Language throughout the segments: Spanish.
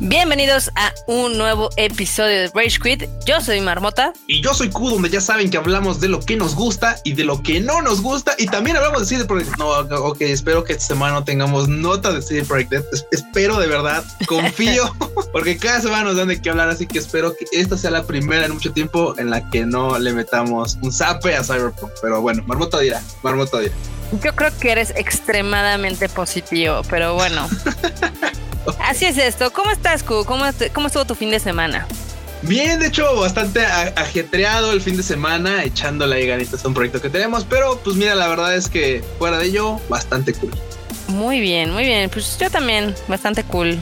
Bienvenidos a un nuevo episodio de Rage Quit. Yo soy Marmota. Y yo soy Q, donde ya saben que hablamos de lo que nos gusta y de lo que no nos gusta. Y también hablamos de CD Projekt. No, ok, espero que esta semana no tengamos nota de CD Projekt. espero de verdad, confío, porque cada semana nos dan de qué hablar. Así que espero que esta sea la primera en mucho tiempo en la que no le metamos un zape a Cyberpunk. Pero bueno, Marmota dirá, Marmota dirá. Yo creo que eres extremadamente positivo, pero bueno. Así es esto. ¿Cómo estás, Q? ¿Cómo, ¿Cómo estuvo tu fin de semana? Bien, de hecho, bastante ajetreado el fin de semana, echándole ahí ganitas a un proyecto que tenemos, pero pues mira, la verdad es que fuera de ello, bastante cool. Muy bien, muy bien. Pues yo también, bastante cool.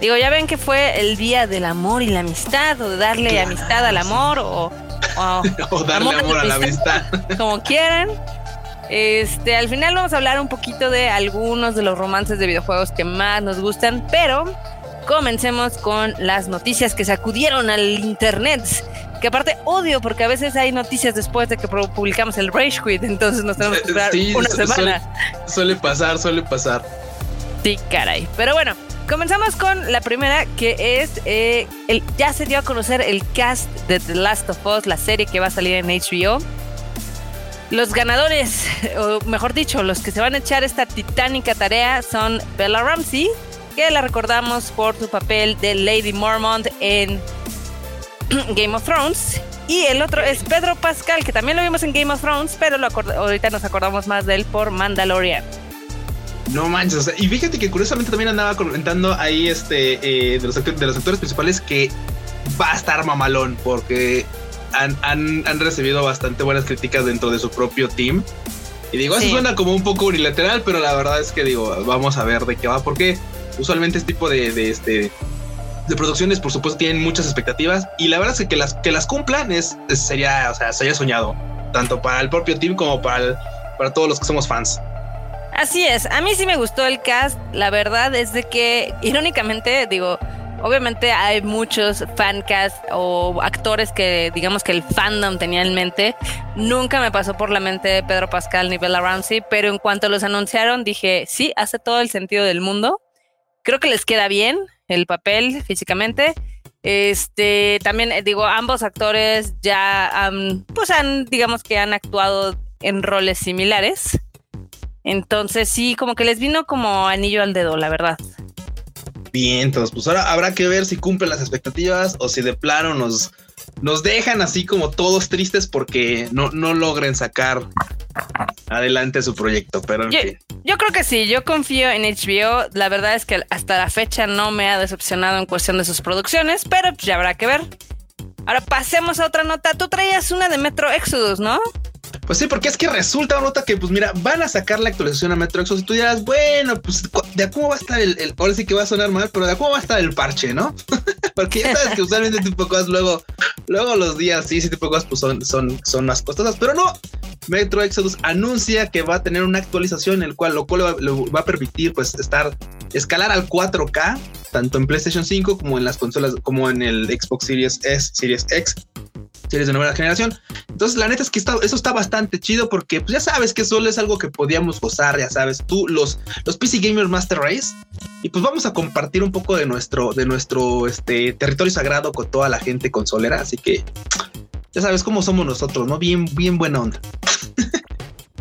Digo, ya ven que fue el día del amor y la amistad, o de darle amistad al amor, o, o, darle amor, a la amistad. Como quieran. Este, al final vamos a hablar un poquito de algunos de los romances de videojuegos que más nos gustan, pero comencemos con las noticias que sacudieron al internet. Que aparte odio porque a veces hay noticias después de que publicamos el Rage Quit, entonces nos tenemos que esperar una semana. Suele, pasar, suele pasar. Sí, caray. Pero bueno, comenzamos con la primera que es, eh, el, ya se dio a conocer el cast de The Last of Us, la serie que va a salir en HBO. Los ganadores, o mejor dicho, los que se van a echar esta titánica tarea son Bella Ramsey, que la recordamos por su papel de Lady Mormont en Game of Thrones. Y el otro es Pedro Pascal, que también lo vimos en Game of Thrones, pero lo ahorita nos acordamos más de él por Mandalorian. No manches, y fíjate que curiosamente también andaba comentando ahí este eh, de, los, de los actores principales que va a estar mamalón, porque han, recibido bastante buenas críticas dentro de su propio team. Y digo, eso suena como un poco unilateral, pero la verdad es que digo, vamos a ver de qué va, porque usualmente este tipo de, este de producciones, por supuesto, tienen muchas expectativas y la verdad es que, las que las cumplan es, sería, o sea, sería soñado, tanto para el propio team como para, para todos los que somos fans. Así es, a mí sí me gustó el cast, la verdad es de que, irónicamente, digo, Obviamente hay muchos fancast o actores que digamos que el fandom tenía en mente. Nunca me pasó por la mente Pedro Pascal ni Bella Ramsey, pero en cuanto los anunciaron dije, sí, hace todo el sentido del mundo. Creo que les queda bien el papel físicamente. Este, también eh, digo, ambos actores ya han, pues han, digamos que han actuado en roles similares. Entonces sí, como que les vino como anillo al dedo, la verdad. Bien, entonces pues ahora habrá que ver si cumplen las expectativas o si de plano nos, nos dejan así como todos tristes porque no, no logren sacar adelante su proyecto. Pero yo, yo creo que sí, yo confío en HBO. La verdad es que hasta la fecha no me ha decepcionado en cuestión de sus producciones, pero pues ya habrá que ver. Ahora pasemos a otra nota. Tú traías una de Metro Exodus, ¿no? Pues sí, porque es que resulta nota que, pues mira, van a sacar la actualización a Metro Exodus y tú dirás, bueno, pues de cómo va a estar el, ahora sí que va a sonar mal, pero de cómo va a estar el parche, ¿no? porque ya sabes que usualmente tipo de cosas luego, luego los días sí, ese tipo pues son, son, son más costosas, pero no. Metro Exodus anuncia que va a tener una actualización, el cual lo cual le va, a permitir pues estar, escalar al 4K, tanto en PlayStation 5 como en las consolas, como en el Xbox Series S, Series X series de nueva generación. Entonces, la neta es que eso está bastante chido porque pues, ya sabes que solo es algo que podíamos gozar, ya sabes, tú, los, los PC Gamer Master Race. Y pues vamos a compartir un poco de nuestro, de nuestro este, territorio sagrado con toda la gente consolera. Así que ya sabes cómo somos nosotros, ¿no? Bien, bien buena onda.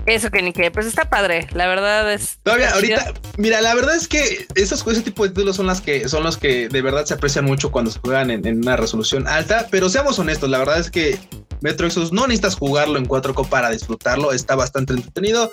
Eso que ni que, pues está padre, la verdad es. Todavía, ahorita, mira, la verdad es que esos, ese tipo de títulos son las que son los que de verdad se aprecian mucho cuando se juegan en, una resolución alta, pero seamos honestos, la verdad es que Metro Exodus no necesitas jugarlo en 4K para disfrutarlo, está bastante entretenido.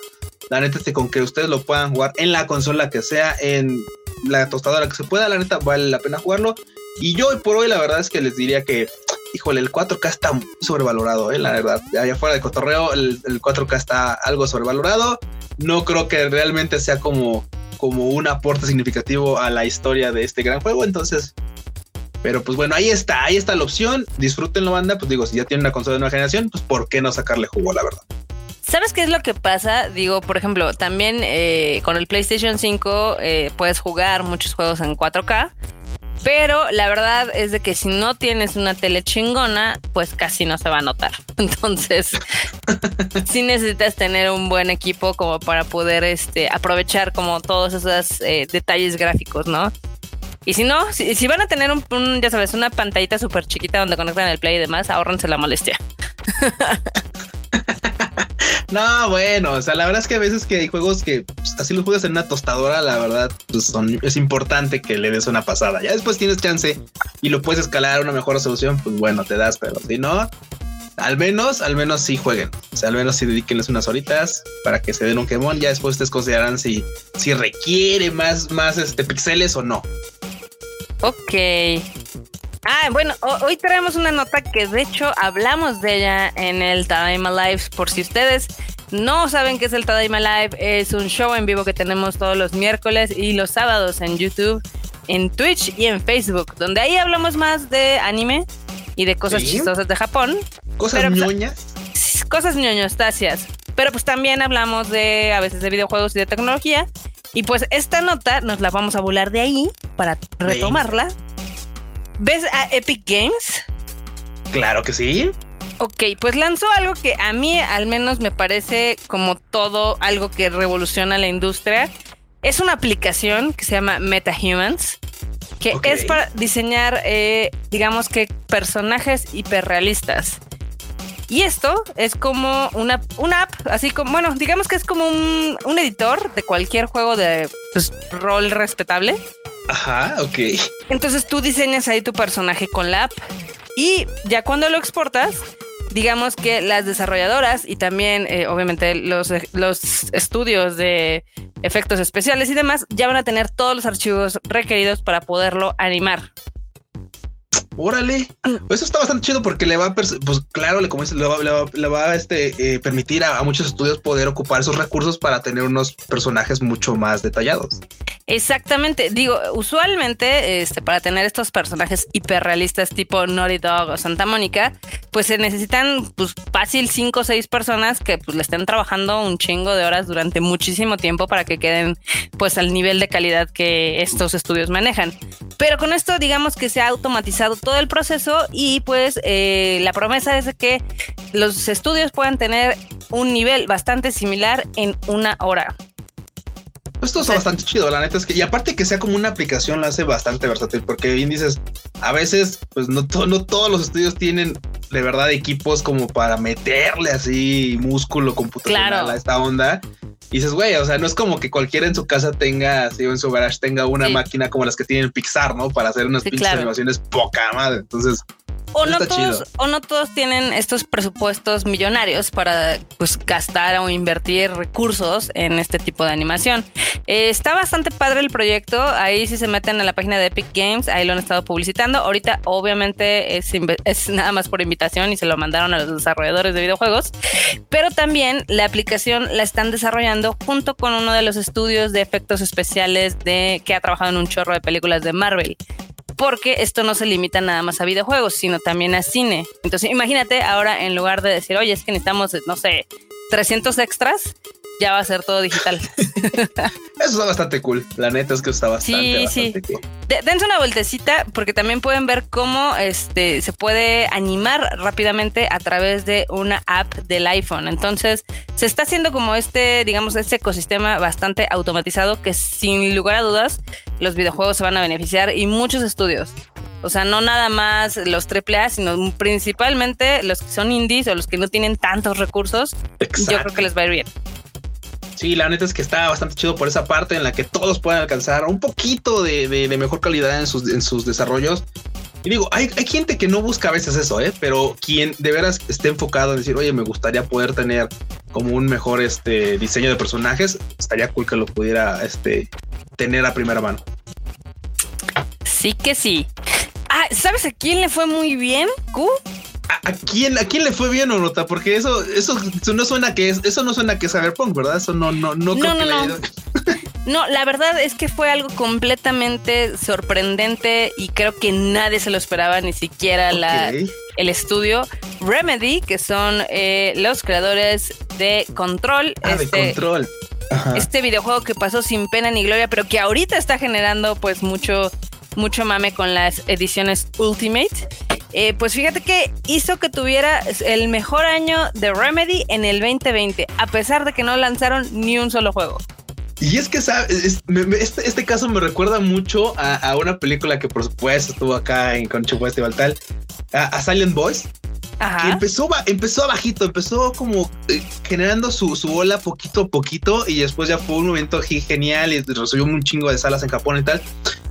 La neta es que con que ustedes lo puedan jugar en la consola que sea, en la tostadora que se pueda, la neta vale la pena jugarlo. Y yo hoy por hoy la verdad es que les diría que híjole, el 4K está sobrevalorado, ¿eh? la verdad. Allá fuera de cotorreo, el, 4K está algo sobrevalorado. No creo que realmente sea como, como un aporte significativo a la historia de este gran juego. Entonces, pero pues bueno, ahí está, ahí está la opción. Disfrútenlo, banda. Pues digo, si ya tienen una consola de nueva generación, pues ¿por qué no sacarle jugo, la verdad? ¿Sabes qué es lo que pasa? Digo, por ejemplo, también eh, con el PlayStation 5 eh, puedes jugar muchos juegos en 4K pero la verdad es de que si no tienes una tele chingona, pues casi no se va a notar. Entonces, sí necesitas tener un buen equipo como para poder este, aprovechar como todos esos eh, detalles gráficos, ¿no? Y si no, si, van a tener un, ya sabes, una pantallita súper chiquita donde conectan el play y demás, ahorrense la molestia. no, bueno, o sea, la verdad es que a veces que hay juegos que pues, así los juegas en una tostadora, la verdad, pues es importante que le des una pasada. Ya después tienes chance y lo puedes escalar a una mejor resolución, pues bueno, te das, pero si no, al menos, al menos sí jueguen. O sea, al menos sí dediquenles unas horitas para que se den un quemón. Ya después ustedes consideran si, si requiere más, más este, pixeles o no. Ok. Ah, bueno, hoy traemos una nota que de hecho hablamos de ella en el Tadaima Live. Por si ustedes no saben qué es el Tadaima Live, es un show en vivo que tenemos todos los miércoles y los sábados en YouTube, en Twitch y en Facebook, donde ahí hablamos más de anime y de cosas chistosas de Japón. Cosas pues, ñoñas. cosas ñoñostasias. Pero pues también hablamos de a veces de videojuegos y de tecnología. Y pues esta nota nos la vamos a volar de ahí para retomarla. ¿Ves a Epic Games? Claro que sí. Ok, pues lanzó algo que a mí al menos me parece como todo algo que revoluciona la industria. Es una aplicación que se llama MetaHumans que es para diseñar, eh, digamos que personajes hiperrealistas. Y esto es como una, una app, así como, bueno, digamos que es como un, un editor de cualquier juego de pues, rol respetable. Ajá, ok. Entonces tú diseñas ahí tu personaje con la app y ya cuando lo exportas, digamos que las desarrolladoras y también eh, obviamente los, los estudios de efectos especiales y demás ya van a tener todos los archivos requeridos para poderlo animar. Órale, eso está bastante chido porque le va a, pues claro, le, como le va, le va, a este, eh, permitir a, muchos estudios poder ocupar esos recursos para tener unos personajes mucho más detallados. Exactamente, digo, usualmente este, para tener estos personajes hiperrealistas tipo Naughty Dog o Santa Mónica, pues se necesitan pues fácil cinco o seis personas que pues le estén trabajando un chingo de horas durante muchísimo tiempo para que queden pues al nivel de calidad que estos estudios manejan. Pero con esto digamos que se ha automatizado todo el proceso y pues eh, la promesa es que los estudios puedan tener un nivel bastante similar en una hora. Esto está bastante chido, la neta es que, y aparte que sea como una aplicación, lo hace bastante versátil, porque bien dices, a veces, pues no, no todos los estudios tienen de verdad equipos como para meterle así músculo computacional a esta onda. Y dices, güey, o sea, no es como que cualquiera en su casa tenga, así en su garage tenga una máquina como las que tienen Pixar, ¿no? Para hacer unas pinches animaciones poca madre. Entonces, o no, todos, o no todos tienen estos presupuestos millonarios para pues gastar o invertir recursos en este tipo de animación. Eh, está bastante padre el proyecto. Ahí si se meten a la página de Epic Games, ahí lo han estado publicitando. Ahorita obviamente es, es nada más por invitación y se lo mandaron a los desarrolladores de videojuegos. Pero también la aplicación la están desarrollando junto con uno de los estudios de efectos especiales de que ha trabajado en un chorro de películas de Marvel porque esto no se limita nada más a videojuegos, sino también a cine. Entonces, imagínate ahora en lugar de decir, oye, es que necesitamos, no sé, 300 extras, ya va a ser todo digital. Eso está bastante cool. La neta es que está bastante, sí, sí. dense una vueltecita porque también pueden ver cómo este, se puede animar rápidamente a través de una app del iPhone. Entonces, se está haciendo como este, digamos, este ecosistema bastante automatizado que sin lugar a dudas los videojuegos se van a beneficiar y muchos estudios. O sea, no nada más los AAA, sino principalmente los que son indies o los que no tienen tantos recursos. Yo creo que les va a ir bien. Sí, la neta es que está bastante chido por esa parte en la que todos pueden alcanzar un poquito de, mejor calidad en sus, en sus desarrollos. Y digo, hay, hay, gente que no busca a veces eso, ¿eh? pero quien de veras esté enfocado en decir, oye, me gustaría poder tener como un mejor este, diseño de personajes, estaría cool que lo pudiera este, tener a primera mano. Sí que sí. Ah, ¿sabes a quién le fue muy bien? ¿Q? ¿A, quién, ¿A quién le fue bien o nota? Porque eso, eso, no suena que es, eso no suena que es Cyberpunk, ¿verdad? Eso no, no, no, no, no, no. la verdad es que fue algo completamente sorprendente y creo que nadie se lo esperaba, ni siquiera la, el estudio Remedy, que son eh, los creadores de Control. Ah, este, de Control. Este videojuego que pasó sin pena ni gloria, pero que ahorita está generando pues mucho, mucho mame con las ediciones Ultimate. Eh, pues fíjate que hizo que tuviera el mejor año de Remedy en el 2020, a pesar de que no lanzaron ni un solo juego. Y es que este, este, caso me recuerda mucho a, una película que por supuesto estuvo acá en Concho Festival tal, a, Silent Boys. Que empezó, empezó bajito, empezó como eh, generando su, su, ola poquito a poquito y después ya fue un momento genial y resolvió un chingo de salas en Japón y tal.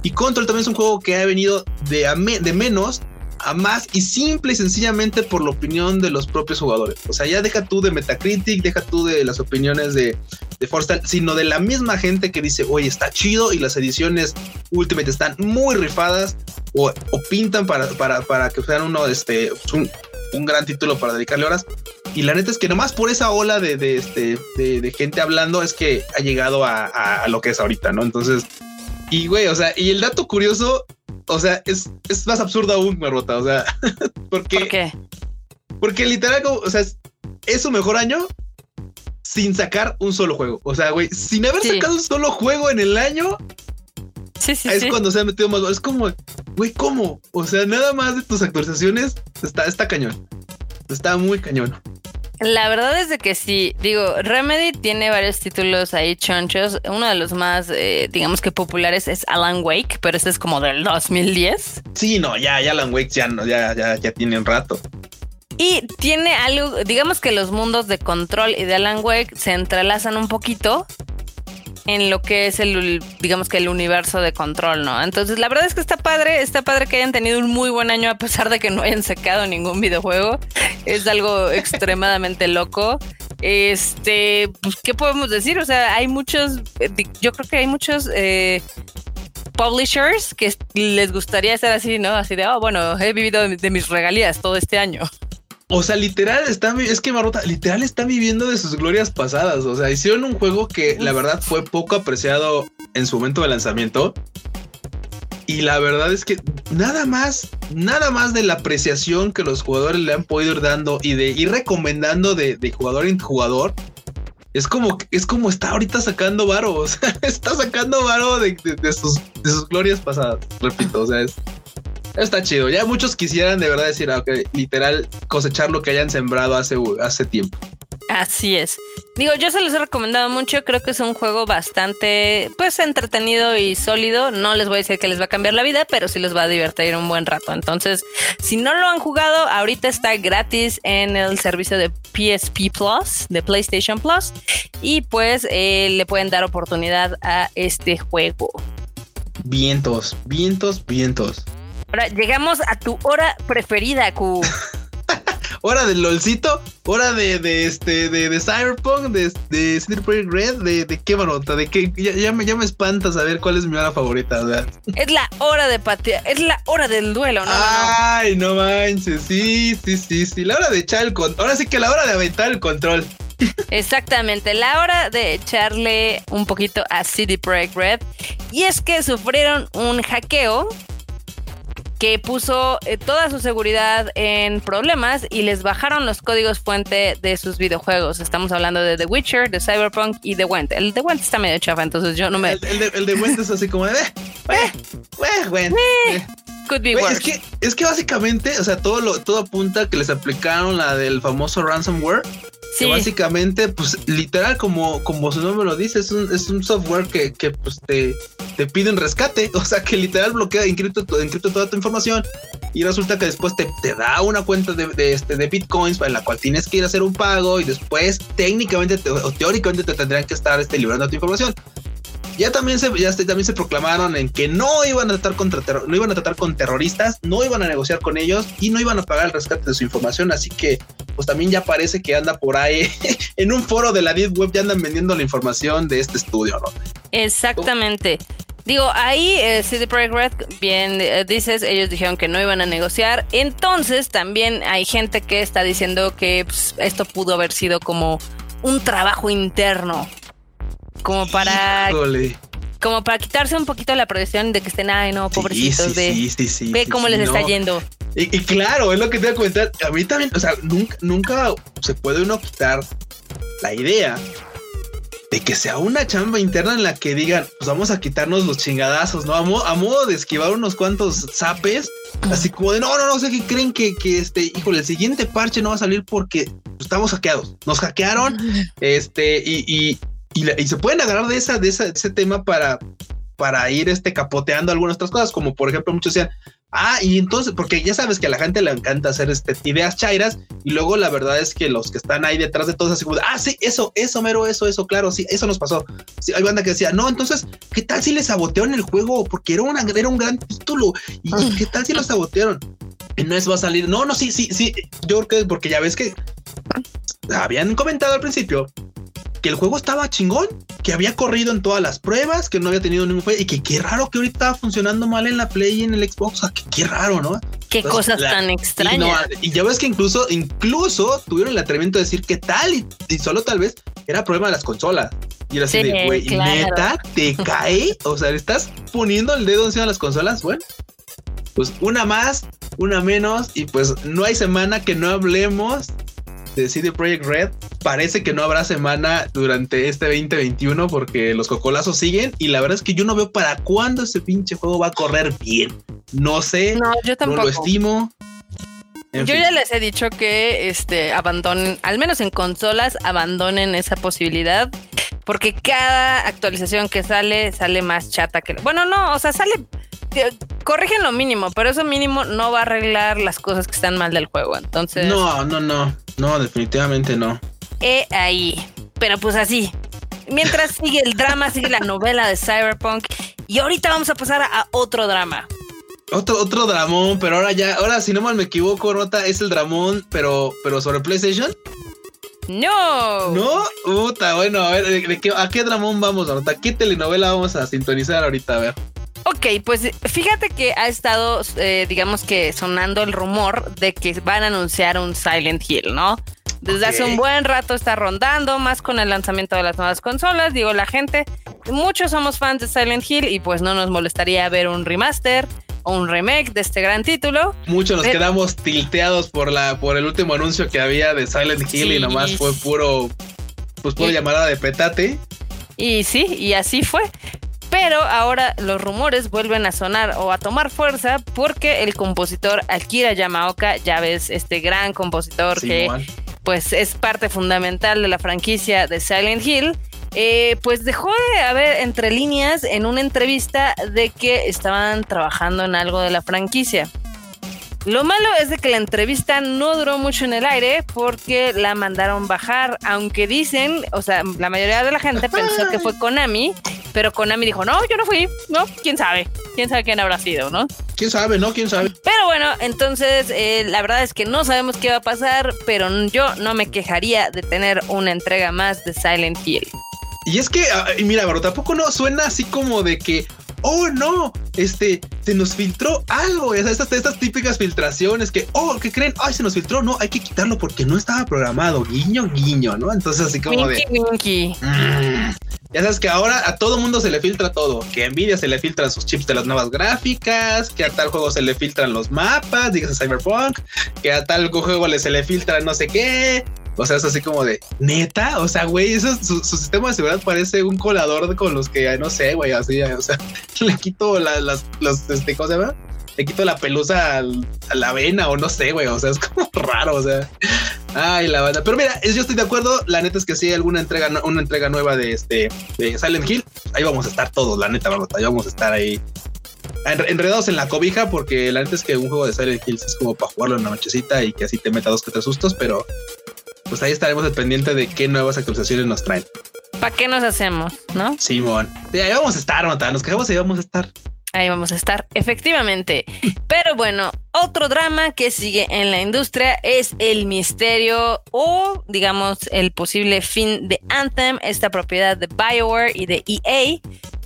Y Control también es un juego que ha venido de, de menos a más y simple y sencillamente por la opinión de los propios jugadores. O sea, ya deja tú de Metacritic, deja tú de las opiniones de, de Forstal, sino de la misma gente que dice, oye, está chido y las ediciones Ultimate están muy rifadas o, pintan para, para, para, que sean uno, este, un, un, gran título para dedicarle horas. Y la neta es que nomás por esa ola de, de este, de, gente hablando es que ha llegado a, a, a lo que es ahorita, ¿no? Entonces, y güey, o sea, y el dato curioso o sea, es, es más absurdo aún, Marrota. O sea, porque, ¿por qué? Porque literal, o sea, es, su mejor año sin sacar un solo juego. O sea, güey, sin haber sacado un solo juego en el año. Sí, sí, es cuando se ha metido más. Es como, güey, ¿cómo? O sea, nada más de tus actualizaciones está, está cañón. Está muy cañón. La verdad es de que sí, digo, Remedy tiene varios títulos ahí chonchos. Uno de los más, eh, digamos que populares es Alan Wake, pero ese es como del 2010. Sí, no, ya, ya Alan Wake ya, ya, ya, ya tiene un rato. Y tiene algo, digamos que los mundos de control y de Alan Wake se entrelazan un poquito en lo que es el, digamos que el universo de control, ¿no? Entonces, la verdad es que está padre, está padre que hayan tenido un muy buen año a pesar de que no hayan sacado ningún videojuego. Es algo extremadamente loco. Este, pues, ¿qué podemos decir? O sea, hay muchos, eh, yo creo que hay muchos eh, publishers que les gustaría estar así, ¿no? Así de, oh, bueno, he vivido de mis regalías todo este año. O sea, literal, están, es que Marrota, literal están viviendo de sus glorias pasadas. O sea, hicieron un juego que la verdad fue poco apreciado en su momento de lanzamiento. Y la verdad es que nada más, nada más de la apreciación que los jugadores le han podido ir dando y de ir recomendando de, jugador en jugador, es como, es como está ahorita sacando varo. O sea, está sacando varo de, sus, de sus glorias pasadas. Repito, o sea, es, Está chido. Ya muchos quisieran de verdad decir, ah, literal, cosechar lo que hayan sembrado hace, hace tiempo. Así es. Digo, yo se los he recomendado mucho. Creo que es un juego bastante, pues, entretenido y sólido. No les voy a decir que les va a cambiar la vida, pero sí les va a divertir un buen rato. Entonces, si no lo han jugado, ahorita está gratis en el servicio de PSP Plus, de PlayStation Plus. Y pues eh, le pueden dar oportunidad a este juego. Vientos, vientos, vientos. Ahora llegamos a tu hora preferida, Q. hora del LOLcito, hora de, de este, de, de Cyberpunk, de, de Project Red, de, de qué manota, de qué, ya, me, ya me espanta saber cuál es mi hora favorita, ¿verdad? Es la hora de patear, es la hora del duelo, ¿no? Ay, no, manches, sí, sí, sí, sí, la hora de echar el control, ahora sí que la hora de aventar el control. Exactamente, la hora de echarle un poquito a City Project Red. Y es que sufrieron un hackeo que puso eh, toda su seguridad en problemas y les bajaron los códigos fuente de sus videojuegos. Estamos hablando de The Witcher, de Cyberpunk y The Went. El The Went está medio chafa, entonces yo no me. El, de, Went es así como de. Eh, eh, eh, could be worse. Es que, es que básicamente, o sea, todo lo, todo apunta que les aplicaron la del famoso ransomware. Sí. básicamente, pues literal, como, como su nombre lo dice, es un, es un software que, que pues te, te pide un rescate. O sea, que literal bloquea, encripta, toda tu información. Y resulta que después te, te da una cuenta de, de, este, de bitcoins en la cual tienes que ir a hacer un pago. Y después, técnicamente o teóricamente, te tendrían que estar este, liberando tu información. Ya también se, ya también se proclamaron en que no iban a tratar contra no iban a tratar con terroristas, no iban a negociar con ellos y no iban a pagar el rescate de su información. Así que, pues también ya parece que anda por ahí en un foro de la Deep Web, ya andan vendiendo la información de este estudio, ¿no? Exactamente. Digo, ahí eh, CD Projekt Red, bien eh, dices, ellos dijeron que no iban a negociar. Entonces también hay gente que está diciendo que pues, esto pudo haber sido como un trabajo interno como para como para quitarse un poquito la presión de que estén, ay no, pobrecitos, de ve cómo les está yendo. Y, claro, es lo que te voy a comentar. A mí también, o sea, nunca, nunca se puede uno quitar la idea de que sea una chamba interna en la que digan, pues vamos a quitarnos los chingadazos, ¿no? A, modo de esquivar unos cuantos zapes, así como de, no, no, no sé qué creen que, que este, híjole, el siguiente parche no va a salir porque estamos hackeados. Nos hackearon, este, y, Y, se pueden agarrar de, esa, de, ese tema para, para ir este, capoteando algunas otras cosas, como por ejemplo muchos decían, ah, y entonces, porque ya sabes que a la gente le encanta hacer este, ideas chairas, y luego la verdad es que los que están ahí detrás de todo así como, ah, sí, eso, eso, mero, eso, eso, claro, sí, eso nos pasó. Sí, hay banda que decía, no, entonces, ¿qué tal si le sabotearon el juego? Porque era, una, era un gran título, y ¿qué tal si lo sabotearon? Y no es va a salir, no, no, sí, sí, sí, yo creo que porque ya ves que habían comentado al principio que el juego estaba chingón, que había corrido en todas las pruebas, que no había tenido ningún fallo y que qué raro que ahorita estaba funcionando mal en la Play y en el Xbox. O sea, que qué raro, ¿no? Qué cosas tan extrañas. Y, ya ves que incluso, incluso tuvieron el atrevimiento de decir que tal y, solo tal vez era problema de las consolas. Y era así de, güey, neta, te cae. O sea, estás poniendo el dedo encima de las consolas. Bueno, pues una más, una menos, y pues no hay semana que no hablemos de CD Projekt Red. Parece que no habrá semana durante este 2021 porque los cocolazos siguen y la verdad es que yo no veo para cuándo ese pinche juego va a correr bien. No sé, no, yo tampoco. no lo estimo. yo ya les he dicho que este abandonen, al menos en consolas, abandonen esa posibilidad. Porque cada actualización que sale, sale más chata que. Bueno, no, o sea, sale corrigen lo mínimo, pero eso mínimo no va a arreglar las cosas que están mal del juego. Entonces. No, no, no. No, definitivamente no. He ahí. Pero pues así. Mientras sigue el drama, sigue la novela de Cyberpunk. Y ahorita vamos a pasar a, otro drama. Otro, otro dramón, pero ahora ya, ahora si no mal me equivoco, Rota, es el dramón, pero, pero sobre PlayStation. No. ¿No? Puta, bueno, a ver, ¿a qué dramón vamos, Rota? ¿Qué telenovela vamos a sintonizar ahorita? A ver. Ok, pues fíjate que ha estado, eh, digamos que sonando el rumor de que van a anunciar un Silent Hill, ¿no? Desde hace un buen rato está rondando, más con el lanzamiento de las nuevas consolas. Digo, la gente, muchos somos fans de Silent Hill y pues no nos molestaría ver un remaster o un remake de este gran título. Muchos nos quedamos tilteados por la por el último anuncio que había de Silent Hill y nomás fue puro pues puro llamada de petate. Y sí, y así fue. Pero ahora los rumores vuelven a sonar o a tomar fuerza porque el compositor Akira Yamaoka, ya ves, este gran compositor que pues es parte fundamental de la franquicia de Silent Hill, eh, pues dejó de haber entre líneas en una entrevista de que estaban trabajando en algo de la franquicia. Lo malo es de que la entrevista no duró mucho en el aire porque la mandaron bajar, aunque dicen, o sea, la mayoría de la gente pensó que fue Konami, pero Konami dijo, no, yo no fui, no, quién sabe, quién sabe quién habrá sido, ¿no? ¿Quién sabe, no? ¿Quién sabe? Pero bueno, entonces eh, la verdad es que no sabemos qué va a pasar, pero yo no me quejaría de tener una entrega más de Silent Hill. Y es que, ah, mira, pero tampoco no suena así como de que, oh no, este, se nos filtró algo, estas, estas típicas filtraciones que, oh, ¿qué creen? Ay, se nos filtró, no, hay que quitarlo porque no estaba programado, guiño, guiño, ¿no? Entonces así como de... Mm". ya sabes que ahora a todo mundo se le filtra todo, que a Nvidia se le filtran sus chips de las nuevas gráficas, que a tal juego se le filtran los mapas, digas Cyberpunk, que a tal juego le se le filtra no sé qué, o sea, es así como de neta. O sea, güey, eso, su, sistema de seguridad parece un colador con los que no sé, güey, así. O sea, le quito las, los, este, ¿cómo se llama? Le quito la pelusa a la vena o no sé, güey. O sea, es como raro. O sea, ay, la banda. Pero mira, yo estoy de acuerdo. La neta es que si hay alguna entrega, una entrega nueva de este de Silent Hill, ahí vamos a estar todos. La neta, vamos, ahí vamos a estar ahí enredados en la cobija, porque la neta es que un juego de Silent Hill es como para jugarlo en una nochecita y que así te meta dos que tres sustos, pero pues ahí estaremos al pendiente de qué nuevas actualizaciones nos traen. ¿Para qué nos hacemos? ¿No? Simón. ahí vamos a estar, Nota. Nos quedamos ahí vamos a estar. Ahí vamos a estar, efectivamente. Pero bueno, otro drama que sigue en la industria es el misterio o, digamos, el posible fin de Anthem, esta propiedad de BioWare y de EA.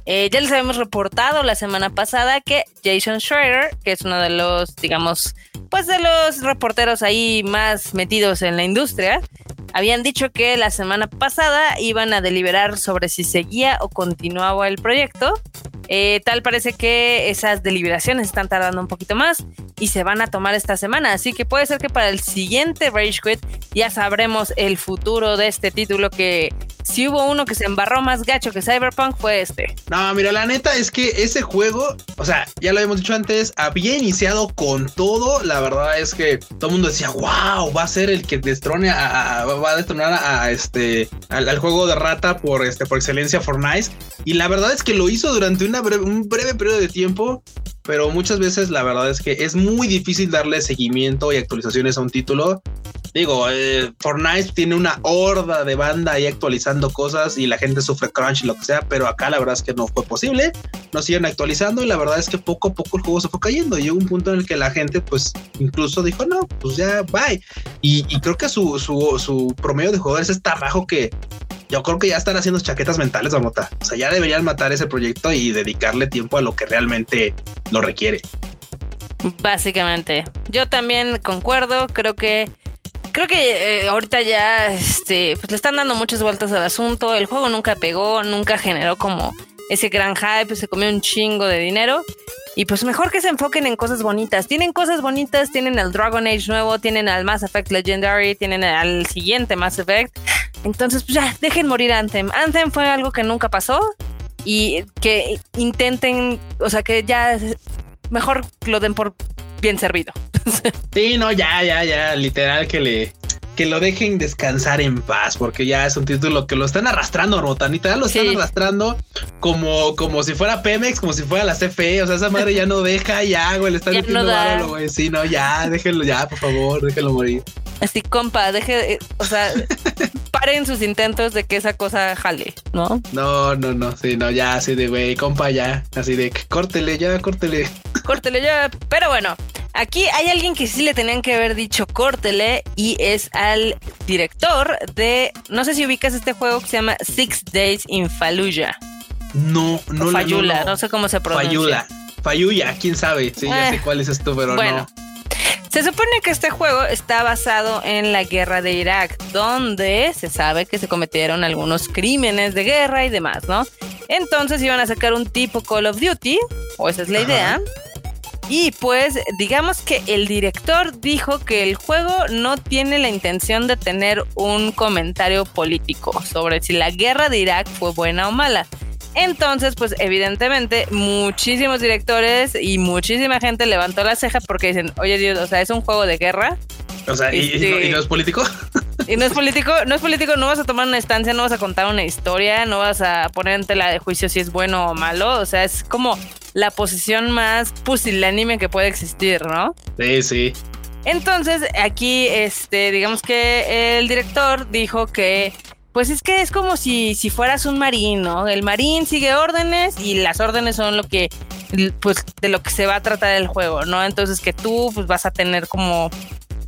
Eh, ya les habíamos reportado la semana pasada que Jason Schreier, que es uno de los, digamos, pues de los reporteros ahí más metidos en la industria, habían dicho que la semana pasada iban a deliberar sobre si seguía o continuaba el proyecto. Eh, tal parece que esas deliberaciones están tardando un poquito más y se van a tomar esta semana. Así que puede ser que para el siguiente Rage Quit ya sabremos el futuro de este título que si hubo uno que se embarró más gacho que Cyberpunk fue este. No, mira, la neta es que ese juego, o sea, ya lo habíamos dicho antes, había iniciado con todo. La verdad es que todo el mundo decía, wow, va a ser el que destrone a, va a destronar a, este al, juego de rata por este por excelencia Fortnite. Y la verdad es que lo hizo durante una un breve periodo de tiempo pero muchas veces la verdad es que es muy difícil darle seguimiento y actualizaciones a un título. Digo, eh, Fortnite tiene una horda de banda ahí actualizando cosas y la gente sufre crunch y lo que sea, pero acá la verdad es que no fue posible. No siguen actualizando y la verdad es que poco a poco el juego se fue cayendo. Llegó un punto en el que la gente, pues, incluso dijo, no, pues ya, bye. Y, creo que su, su, su promedio de jugadores es tan bajo que yo creo que ya están haciendo chaquetas mentales, Mamota. O sea, ya deberían matar ese proyecto y dedicarle tiempo a lo que realmente lo requiere. Básicamente, yo también concuerdo. Creo que creo que eh, ahorita ya este, pues le están dando muchas vueltas al asunto. El juego nunca pegó, nunca generó como ese gran hype, se comió un chingo de dinero. Y pues mejor que se enfoquen en cosas bonitas. Tienen cosas bonitas, tienen el Dragon Age nuevo, tienen al Mass Effect Legendary, tienen al siguiente Mass Effect. Entonces, pues ya, dejen morir Anthem. Anthem fue algo que nunca pasó y que intenten, o sea, que ya mejor lo den por bien servido. Sí, no, ya, ya, ya, literal que le que lo dejen descansar en paz, porque ya es un título que lo están arrastrando, Rotanita, lo están arrastrando como, como si fuera Pemex, como si fuera la CFE, o sea, esa madre ya no deja, ya, güey, le están metiendo no güey, sí, no, ya, déjenlo, ya, por favor, déjenlo morir. Así, compa, deje, eh, o sea, paren sus intentos de que esa cosa jale, ¿no? No, no, no, sí, no, ya, así de, güey, compa, ya, así de, córtele, ya, córtele. Córtele ya, pero bueno, Aquí hay alguien que sí le tenían que haber dicho córtele y es al director de, no sé si ubicas este juego que se llama Six Days in Fallujah. No, no, Fayula, no, no, sé cómo se pronuncia. Fayula, Fayuya, quién sabe. Sí, ya sé eh, cuál es esto, pero bueno. Se supone que este juego está basado en la guerra de Irak, donde se sabe que se cometieron algunos crímenes de guerra y demás, ¿no? Entonces iban a sacar un tipo Call of Duty, o esa es la idea, y pues digamos que el director dijo que el juego no tiene la intención de tener un comentario político sobre si la guerra de Irak fue buena o mala. Entonces, pues evidentemente muchísimos directores y muchísima gente levantó la ceja porque dicen, oye Dios, o sea, es un juego de guerra. O sea, ¿y, no, ¿y no es político? Y no es político, no es político, no vas a tomar una estancia, no vas a contar una historia, no vas a poner en tela de juicio si es bueno o malo. O sea, es como la posición más pusilánime que puede existir, ¿no? Sí, sí. Entonces, aquí, este, digamos que el director dijo que, pues es que es como si, si fueras un marín, ¿no? El marín sigue órdenes y las órdenes son lo que, pues, de lo que se va a tratar el juego, ¿no? Entonces que tú, pues, vas a tener como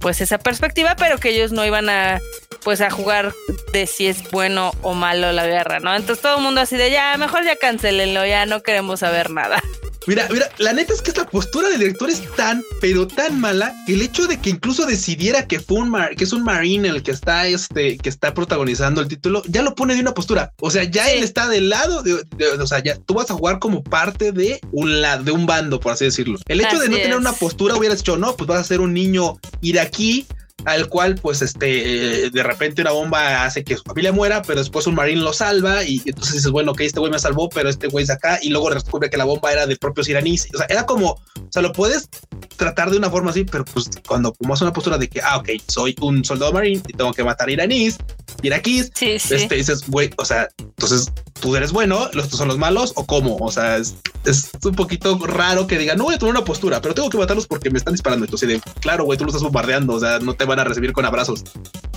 pues esa perspectiva, pero que ellos no iban a pues a jugar de si es bueno o malo la guerra, ¿no? Entonces todo el mundo así de ya, mejor ya cancelenlo, ya no queremos saber nada. Mira, mira, la neta es que esta postura del director es tan, pero tan mala que el hecho de que incluso decidiera que fue un que es un marine el que está este, que está protagonizando el título, ya lo pone de una postura. O sea, ya él está del lado de, o sea, ya tú vas a jugar como parte de un lado, de un bando, por así decirlo. El hecho de no tener una postura hubieras dicho, no, pues vas a ser un niño iraquí al cual pues este de repente una bomba hace que su familia muera, pero después un marín lo salva y entonces dices, bueno, ok, este güey me salvó, pero este güey es acá y luego descubre que la bomba era de propios iraníes. O sea, era como, o sea, lo puedes tratar de una forma así, pero pues cuando tomas una postura de que, ah, ok, soy un soldado marín y tengo que matar iraníes, iraquíes, este dices, güey, o sea, entonces tú eres bueno, los son los malos o cómo, o sea, es, es un poquito raro que digan, no voy a tomar una postura, pero tengo que matarlos porque me están disparando. Entonces, de, claro, güey, tú lo estás bombardeando, o sea, no te van a recibir con abrazos.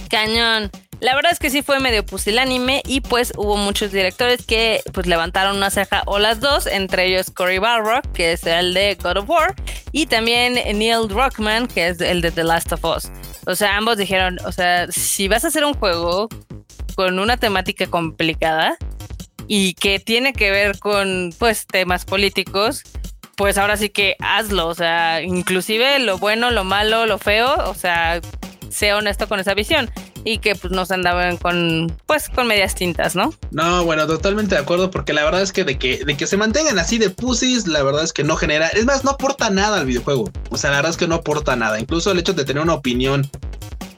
Cañón. La verdad es que sí fue medio pusilánime y pues hubo muchos directores que pues levantaron una ceja o las dos, entre ellos Cory Balrock, que es el de God of War, y también Neil Druckmann, que es el de The Last of Us. O sea, ambos dijeron, o sea, si vas a hacer un juego con una temática complicada y que tiene que ver con pues temas políticos, pues ahora sí que hazlo, o sea, inclusive lo bueno, lo malo, lo feo, o sea, sea honesto con esa visión y que pues nos andaban con pues con medias tintas, ¿no? No, bueno, totalmente de acuerdo porque la verdad es que de que de que se mantengan así de pussies, la verdad es que no genera, es más, no aporta nada al videojuego. O sea, la verdad es que no aporta nada, incluso el hecho de tener una opinión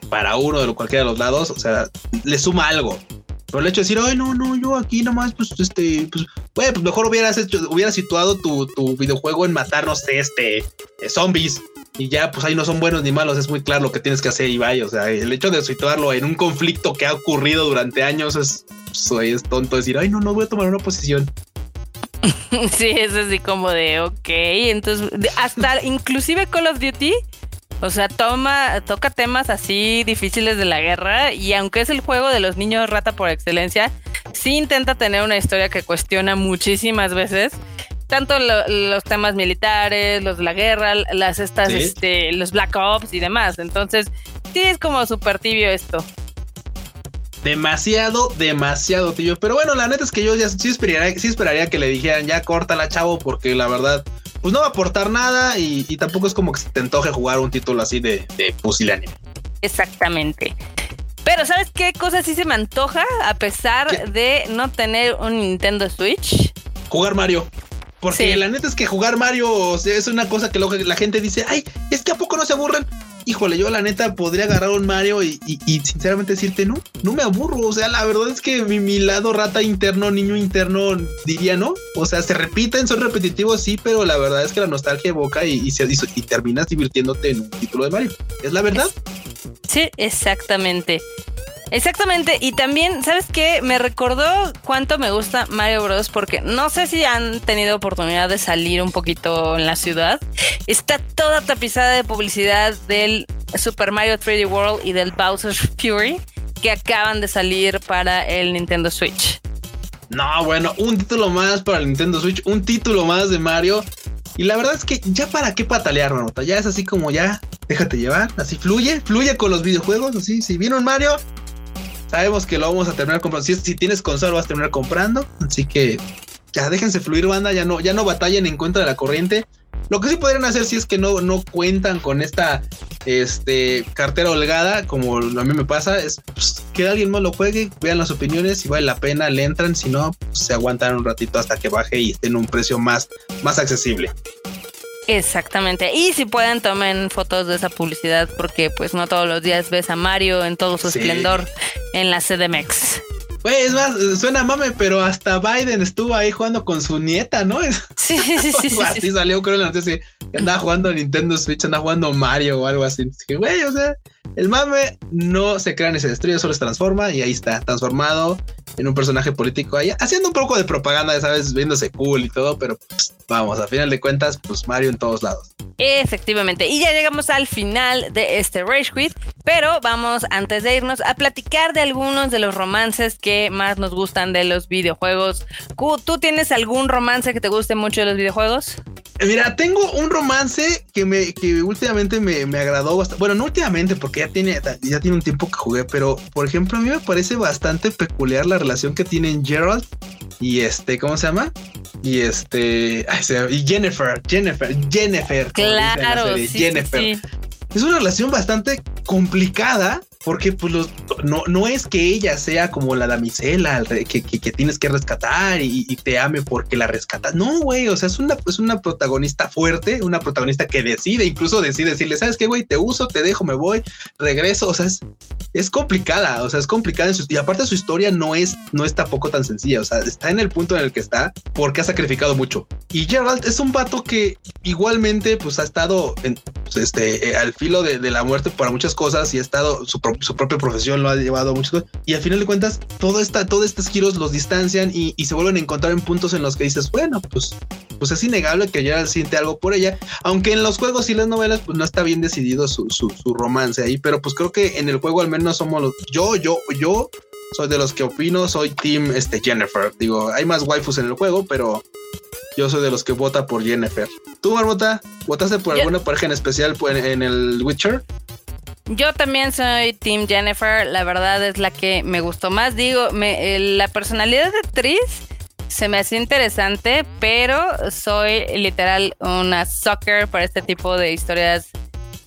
para uno de cualquiera de los lados, o sea, le suma algo. Pero el hecho de decir, ay, no, no, yo aquí nomás, pues, este, pues, güey, pues mejor hubieras hecho, hubieras situado tu, tu videojuego en matarnos este, zombies. Y ya, pues ahí no son buenos ni malos, es muy claro lo que tienes que hacer vaya. O sea, el hecho de situarlo en un conflicto que ha ocurrido durante años es, pues, es tonto decir, ay, no, no voy a tomar una posición. sí, es así como de, ok, entonces, hasta inclusive Call of Duty o sea, toma, toca temas así difíciles de la guerra y aunque es el juego de los niños rata por excelencia, sí intenta tener una historia que cuestiona muchísimas veces tanto los temas militares, los de la guerra, las estas, este, los Black Ops y demás. Entonces, sí es como súper tibio esto. Demasiado, demasiado tibio. Pero bueno, la neta es que yo ya sí esperaría, sí esperaría que le dijeran ya córtala, chavo, porque la verdad pues no va a aportar nada y, tampoco es como que se te antoje jugar un título así de, de pusilánime. Exactamente. Pero ¿sabes qué cosa sí se me antoja a pesar de no tener un Nintendo Switch? Jugar Mario. Porque la neta es que jugar Mario es una cosa que la gente dice, ay, es que a poco no se aburren híjole, yo la neta podría agarrar un Mario y, sinceramente decirte, no, no me aburro. O sea, la verdad es que mi, lado rata interno, niño interno, diría no. O sea, se repiten, son repetitivos, sí, pero la verdad es que la nostalgia evoca y, y, se, y terminas divirtiéndote en un título de Mario. ¿Es la verdad? Sí, exactamente. Exactamente, y también, ¿sabes qué? Me recordó cuánto me gusta Mario Bros. porque no sé si han tenido oportunidad de salir un poquito en la ciudad. Está toda tapizada de publicidad del Super Mario 3D World y del Bowser's Fury que acaban de salir para el Nintendo Switch. No, bueno, un título más para el Nintendo Switch, un título más de Mario. Y la verdad es que ya para qué patalear, manota. Ya es así como ya, déjate llevar, así fluye, fluye con los videojuegos, así. Si viene un Mario, Sabemos que lo vamos a terminar comprando. Si, si tienes consola, vas a terminar comprando. Así que ya déjense fluir, banda. Ya no, ya no batallen en contra de la corriente. Lo que sí podrían hacer si es que no, no cuentan con esta este, cartera holgada, como a mí me pasa, es pues, que alguien más lo juegue, vean las opiniones, si vale la pena, le entran, si no, pues, se aguantan un ratito hasta que baje y esté en un precio más, más accesible. Exactamente. Y si pueden, tomen fotos de esa publicidad porque pues no todos los días ves a Mario en todo su esplendor en la CDMX. Güey, es más, suena mame, pero hasta Biden estuvo ahí jugando con su nieta, ¿no? Sí, sí, sí. sí así salió, creo, la noticia andaba jugando Nintendo Switch, andaba jugando Mario o algo así. Güey, o sea, el mame no se crea ni se destruye, solo se transforma y ahí está, transformado en un personaje político ahí, haciendo un poco de propaganda, sabes, viéndose cool y todo, pero vamos, a final de cuentas, pues Mario en todos lados. Efectivamente, y ya llegamos al final de este Rage Quit, pero vamos antes de irnos a platicar de algunos de los romances que más nos gustan de los videojuegos. ¿Tú tienes algún romance que te guste mucho de los videojuegos? Mira, tengo un romance que me que últimamente me, me agradó bastante. Bueno, no últimamente, porque ya tiene, ya tiene un tiempo que jugué, pero por ejemplo, a mí me parece bastante peculiar la relación que tienen Gerald y este, ¿cómo se llama? Y este, y Jennifer, Jennifer, Jennifer. Claro, sí, Jennifer. Es una relación bastante complicada porque pues los, no, no es que ella sea como la damisela que, que, tienes que rescatar y, te ame porque la rescatas. No, güey, o sea, es una, es una protagonista fuerte, una protagonista que decide, incluso decide decirle, ¿sabes qué, güey? Te uso, te dejo, me voy, regreso. O sea, es, es complicada, o sea, es complicada. y aparte su historia no es, no es tampoco tan sencilla, o sea, está en el punto en el que está porque ha sacrificado mucho. Y Gerald es un vato que igualmente pues ha estado en, pues, este, eh, al filo de, de, la muerte para muchas cosas y ha estado su su propia profesión lo ha llevado a muchas cosas. Y al final de cuentas, todo esta, todos estos giros los distancian y, se vuelven a encontrar en puntos en los que dices, bueno, pues, pues es innegable que ella siente algo por ella. Aunque en los juegos y las novelas, pues no está bien decidido su, su, romance ahí. Pero pues creo que en el juego al menos somos los. Yo, yo, yo soy de los que opino, soy Team este, Jennifer. Digo, hay más waifus en el juego, pero yo soy de los que vota por Jennifer. ¿Tú, Marbota, votaste por alguna pareja en especial en el Witcher? Yo también soy Team Jennifer, la verdad es la que me gustó más. Digo, me, la personalidad de actriz se me hace interesante, pero soy literal una sucker para este tipo de historias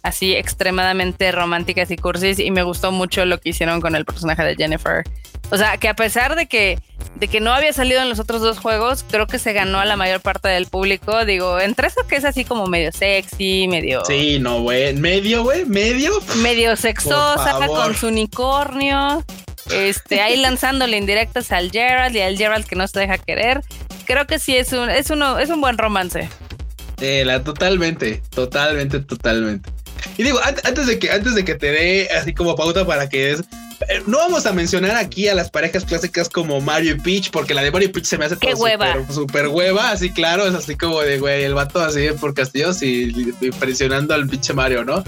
así extremadamente románticas y cursis y me gustó mucho lo que hicieron con el personaje de Jennifer. O sea, que a pesar de que de que no había salido en los otros dos juegos, creo que se ganó a la mayor parte del público. Digo, entre eso que es así como medio sexy, medio. Sí, no, güey. Medio, güey, medio. Medio sexosa, con su unicornio. Este, ahí lanzándole indirectas al Gerald y al Gerald que no se deja querer. Creo que sí es un, es uno, es un buen romance. Eh, la, totalmente, totalmente, totalmente. Y digo, antes de que, antes de que te dé así como pauta para que es. Eh, no vamos a mencionar aquí a las parejas clásicas como Mario y Peach, porque la de Mario y Peach se me hace Qué hueva. Super, hueva, así claro, es así como de güey, el vato así por castillos y, impresionando al pinche Mario, ¿no?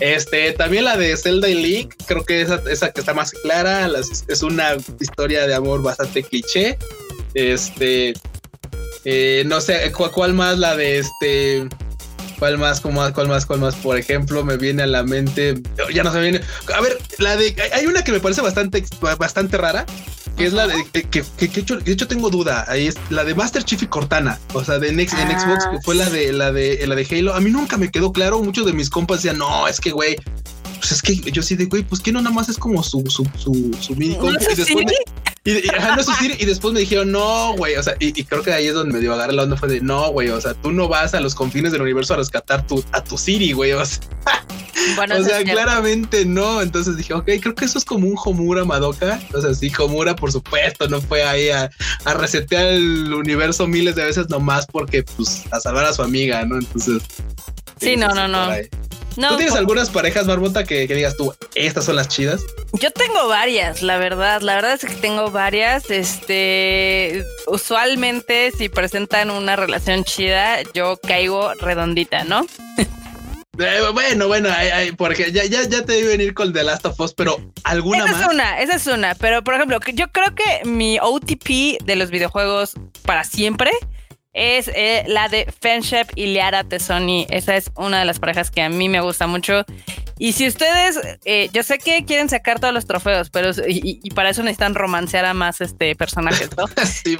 Este, también la de Zelda y Link, creo que esa, esa que está más clara, es una historia de amor bastante cliché. Este, eh, no sé, ¿cuál más? La de este. ¿Cuál más? ¿Cuál más? ¿Cuál más? ¿Cuál más? Por ejemplo, me viene a la mente. Ya no se me viene. A ver, la de. Hay una que me parece bastante, bastante rara. Que es la de que, de hecho tengo duda. Ahí es la de Master Chief y Cortana. O sea, de en, ah, Xbox, que fue la de la de la de Halo. A mí nunca me quedó claro. Muchos de mis compas decían, no, es que güey. Pues es que yo sí de güey, pues que no nada más es como su, su, su, su mini compa. y después y, después me dijeron, no, güey, o sea, y, creo que ahí es donde me dio agarrar la onda, fue de, no, güey, o sea, tú no vas a los confines del universo a rescatar tu, a tu Siri, güey, o sea, o sea claramente no, entonces dije, ok, creo que eso es como un Homura Madoka, o sea, sí, Homura, por supuesto, no fue ahí a, a resetear el universo miles de veces nomás porque, pues, a salvar a su amiga, ¿no? Entonces... Sí, no, no, no. ¿Tú tienes algunas parejas, Barbota, que, digas tú, estas son las chidas? Yo tengo varias, la verdad. La verdad es que tengo varias. Este, usualmente, si presentan una relación chida, yo caigo redondita, ¿no? Eh, bueno, bueno, porque ya, ya, ya te debe venir con The Last of Us, pero ¿alguna esa más? Es una, esa es una, pero por ejemplo, yo creo que mi OTP de los videojuegos para siempre es eh, la de Friendship y Liara Tesoni. Esa es una de las parejas que a mí me gusta mucho. Y si ustedes, eh, yo sé que quieren sacar todos los trofeos, pero y, para eso necesitan romancear a más este personajes, ¿no? sí,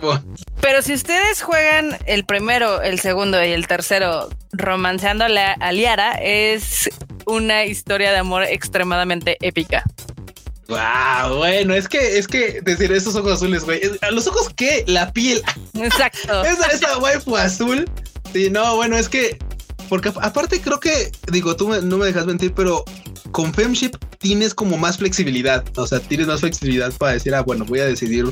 Pero si ustedes juegan el primero, el segundo y el tercero romanceando a Liara, es una historia de amor extremadamente épica. Wow, bueno, es que, es que decir esos ojos azules, güey. Los ojos que la piel. Exacto. esa, esa waifu azul. Sí, no, bueno, es que. Porque aparte creo que, digo, tú no me dejas mentir, pero con Femship tienes como más flexibilidad. O sea, tienes más flexibilidad para decir, ah, bueno, voy a decidir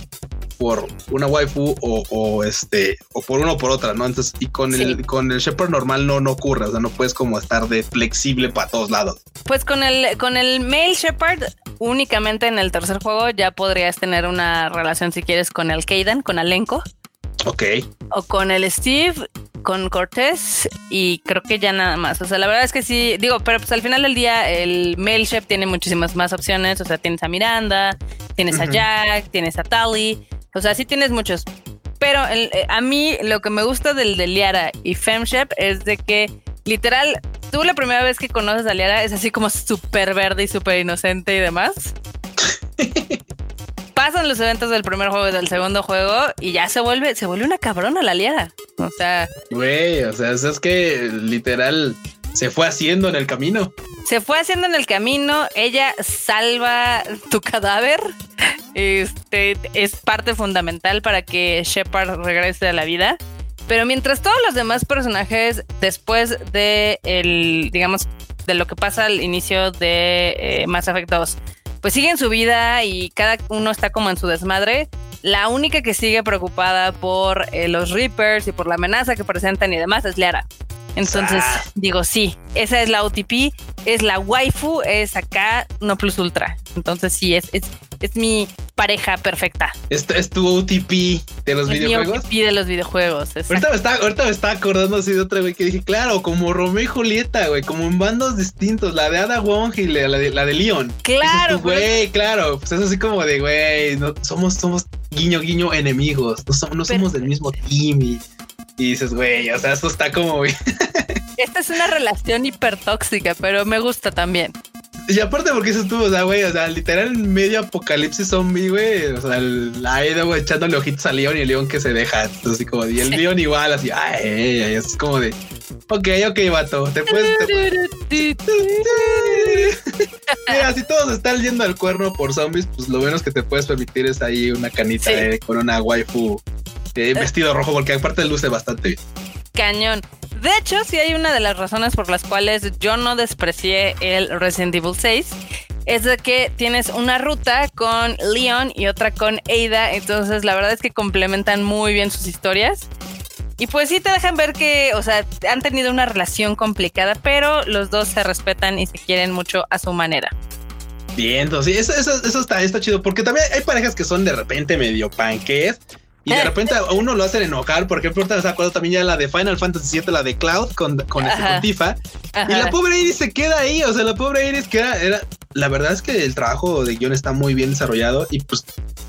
por una waifu o, este o por una o por otra, ¿no? Entonces, y con el con el Shepard normal no no ocurre, o sea, no puedes como estar de flexible para todos lados. Pues con el con el male Shepard únicamente en el tercer juego ya podrías tener una relación si quieres con el Kaiden, con Alenko. Ok. O con el Steve, con Cortés y creo que ya nada más. O sea, la verdad es que sí, digo, pero pues al final del día el male chef tiene muchísimas más opciones. O sea, tienes a Miranda, tienes a Jack, tienes a Tali. O sea, sí tienes muchos. Pero eh, a mí lo que me gusta del de Liara y Femshep es de que literal, tú la primera vez que conoces a Liara es así como súper verde y súper inocente y demás. Pasan los eventos del primer juego y del segundo juego y ya se vuelve, se vuelve una cabrona la Liara. O sea. Güey, o sea, eso es que literal se fue haciendo en el camino. Se fue haciendo en el camino, ella salva tu cadáver. Este es parte fundamental para que Shepard regrese a la vida. Pero mientras todos los demás personajes, después de el, digamos, de lo que pasa al inicio de eh, Mass Effect 2, pues siguen su vida y cada uno está como en su desmadre. La única que sigue preocupada por eh, los Reapers y por la amenaza que presentan y demás es Liara. Entonces, ah. digo, sí, esa es la OTP, es la waifu, es acá, no plus ultra. Entonces, sí, es, es, es mi pareja perfecta. ¿Esto es tu OTP de los videojuegos? Mi OTP de los videojuegos. Ahorita me, está, ahorita me está acordando así de otra, güey, que dije, claro, como Romeo y Julieta, güey, como en bandos distintos, la de Ada Wong y la de, la de Leon. Claro. Güey, claro, pues es así como de, güey, no, somos, somos guiño, guiño enemigos, no somos, no somos del mismo team y y dices, güey, o sea, esto está como... Esta es una relación hipertóxica, pero me gusta también. Y aparte porque eso estuvo, o sea, güey, o sea, literal medio apocalipsis zombie, güey, o sea, la Aida, güey, echándole ojitos al León y el León que se deja, entonces así como, y el León igual, así, ay, ay, es como de, ok, ok, vato, te puedes... Mira, si todos están yendo al cuerno por zombies, pues lo menos que te puedes permitir es ahí una canita con una waifu eh, vestido rojo, porque aparte luce bastante bien. Cañón. De hecho, sí hay una de las razones por las cuales yo no desprecié el Resident Evil 6. es de que tienes una ruta con Leon y otra con Ada, entonces la verdad es que complementan muy bien sus historias. Y pues sí te dejan ver que, o sea, han tenido una relación complicada, pero los dos se respetan y se quieren mucho a su manera. Bien, entonces eso, eso, está, está chido, porque también hay parejas que son de repente medio panques y de repente a uno lo hacen enojar, porque ahorita se acuerdo también ya la de Final Fantasy VII, la de Cloud con, con, este, Tifa. Y la pobre Iris se queda ahí, o sea, la pobre Iris queda, era, la verdad es que el trabajo de guion está muy bien desarrollado y pues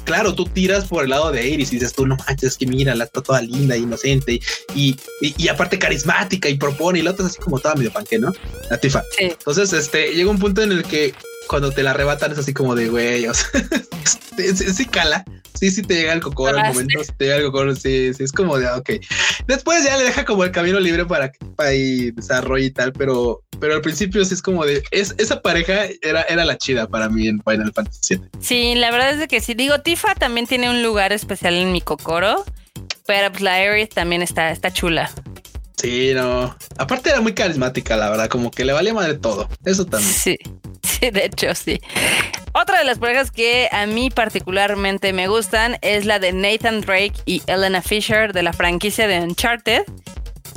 claro, tú tiras por el lado de Iris y dices tú, no manches, que mira, la está toda linda, inocente y, y, aparte carismática y propone y la otra es así como toda medio panque, ¿no? La Tifa. Entonces, este, llega un punto en el que cuando te la arrebatan es así como de güey, o sea, sí, cala. Sí, sí te llega el cocor al momento, te llega el cocor, sí, sí, es como de, ok. Después ya le deja como el camino libre para que ahí desarrolle y tal, pero, pero al principio sí es como de, es, esa pareja era, era la chida para mí en Final Fantasy VII. Sí, la verdad es de que sí, digo, Tifa también tiene un lugar especial en mi cocoro, pero pues la Aerith también está, está chula. Sí, no. Aparte era muy carismática, la verdad, como que le vale madre todo. Eso también. Sí, sí, de hecho, sí. Otra de las parejas que a mí particularmente me gustan es la de Nathan Drake y Elena Fisher de la franquicia de Uncharted.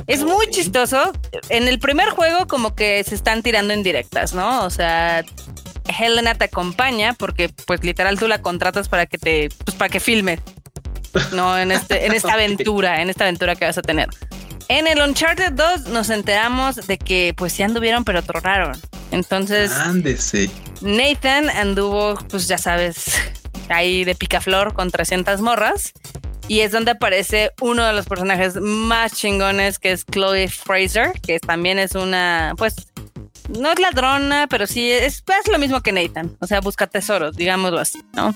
Es muy chistoso. En el primer juego como que se están tirando en directas, ¿no? O sea, Helena te acompaña porque pues literal tú la contratas para que te pues para que filme. No, en este en esta aventura, en esta aventura que vas a tener. En el Uncharted 2 nos enteramos de que pues sí anduvieron pero tronaron. Entonces, Ándese. Nathan anduvo, pues ya sabes, ahí de picaflor con 300 morras. Y es donde aparece uno de los personajes más chingones, que es Chloe Fraser, que también es una, pues, no es ladrona, pero sí es, es lo mismo que Nathan. O sea, busca tesoros, digámoslo así, ¿no?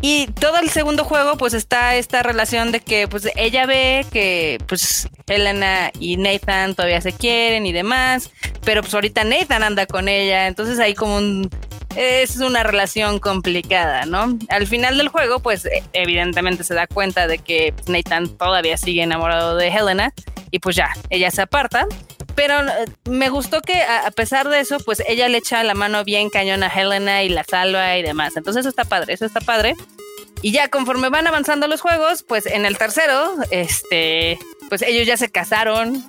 Y todo el segundo juego, pues está esta relación de que pues ella ve que pues Helena y Nathan todavía se quieren y demás, pero pues ahorita Nathan anda con ella, entonces hay como un es una relación complicada, ¿no? Al final del juego, pues e, evidentemente se da cuenta de que Nathan todavía sigue enamorado de Helena y pues ya, ella se aparta pero eh, me gustó que a pesar de eso, pues ella le echa la mano bien cañón a Helena y la salva y demás. Entonces eso está padre, eso está padre. Y ya conforme van avanzando los juegos, pues en el tercero, este, pues ellos ya se casaron,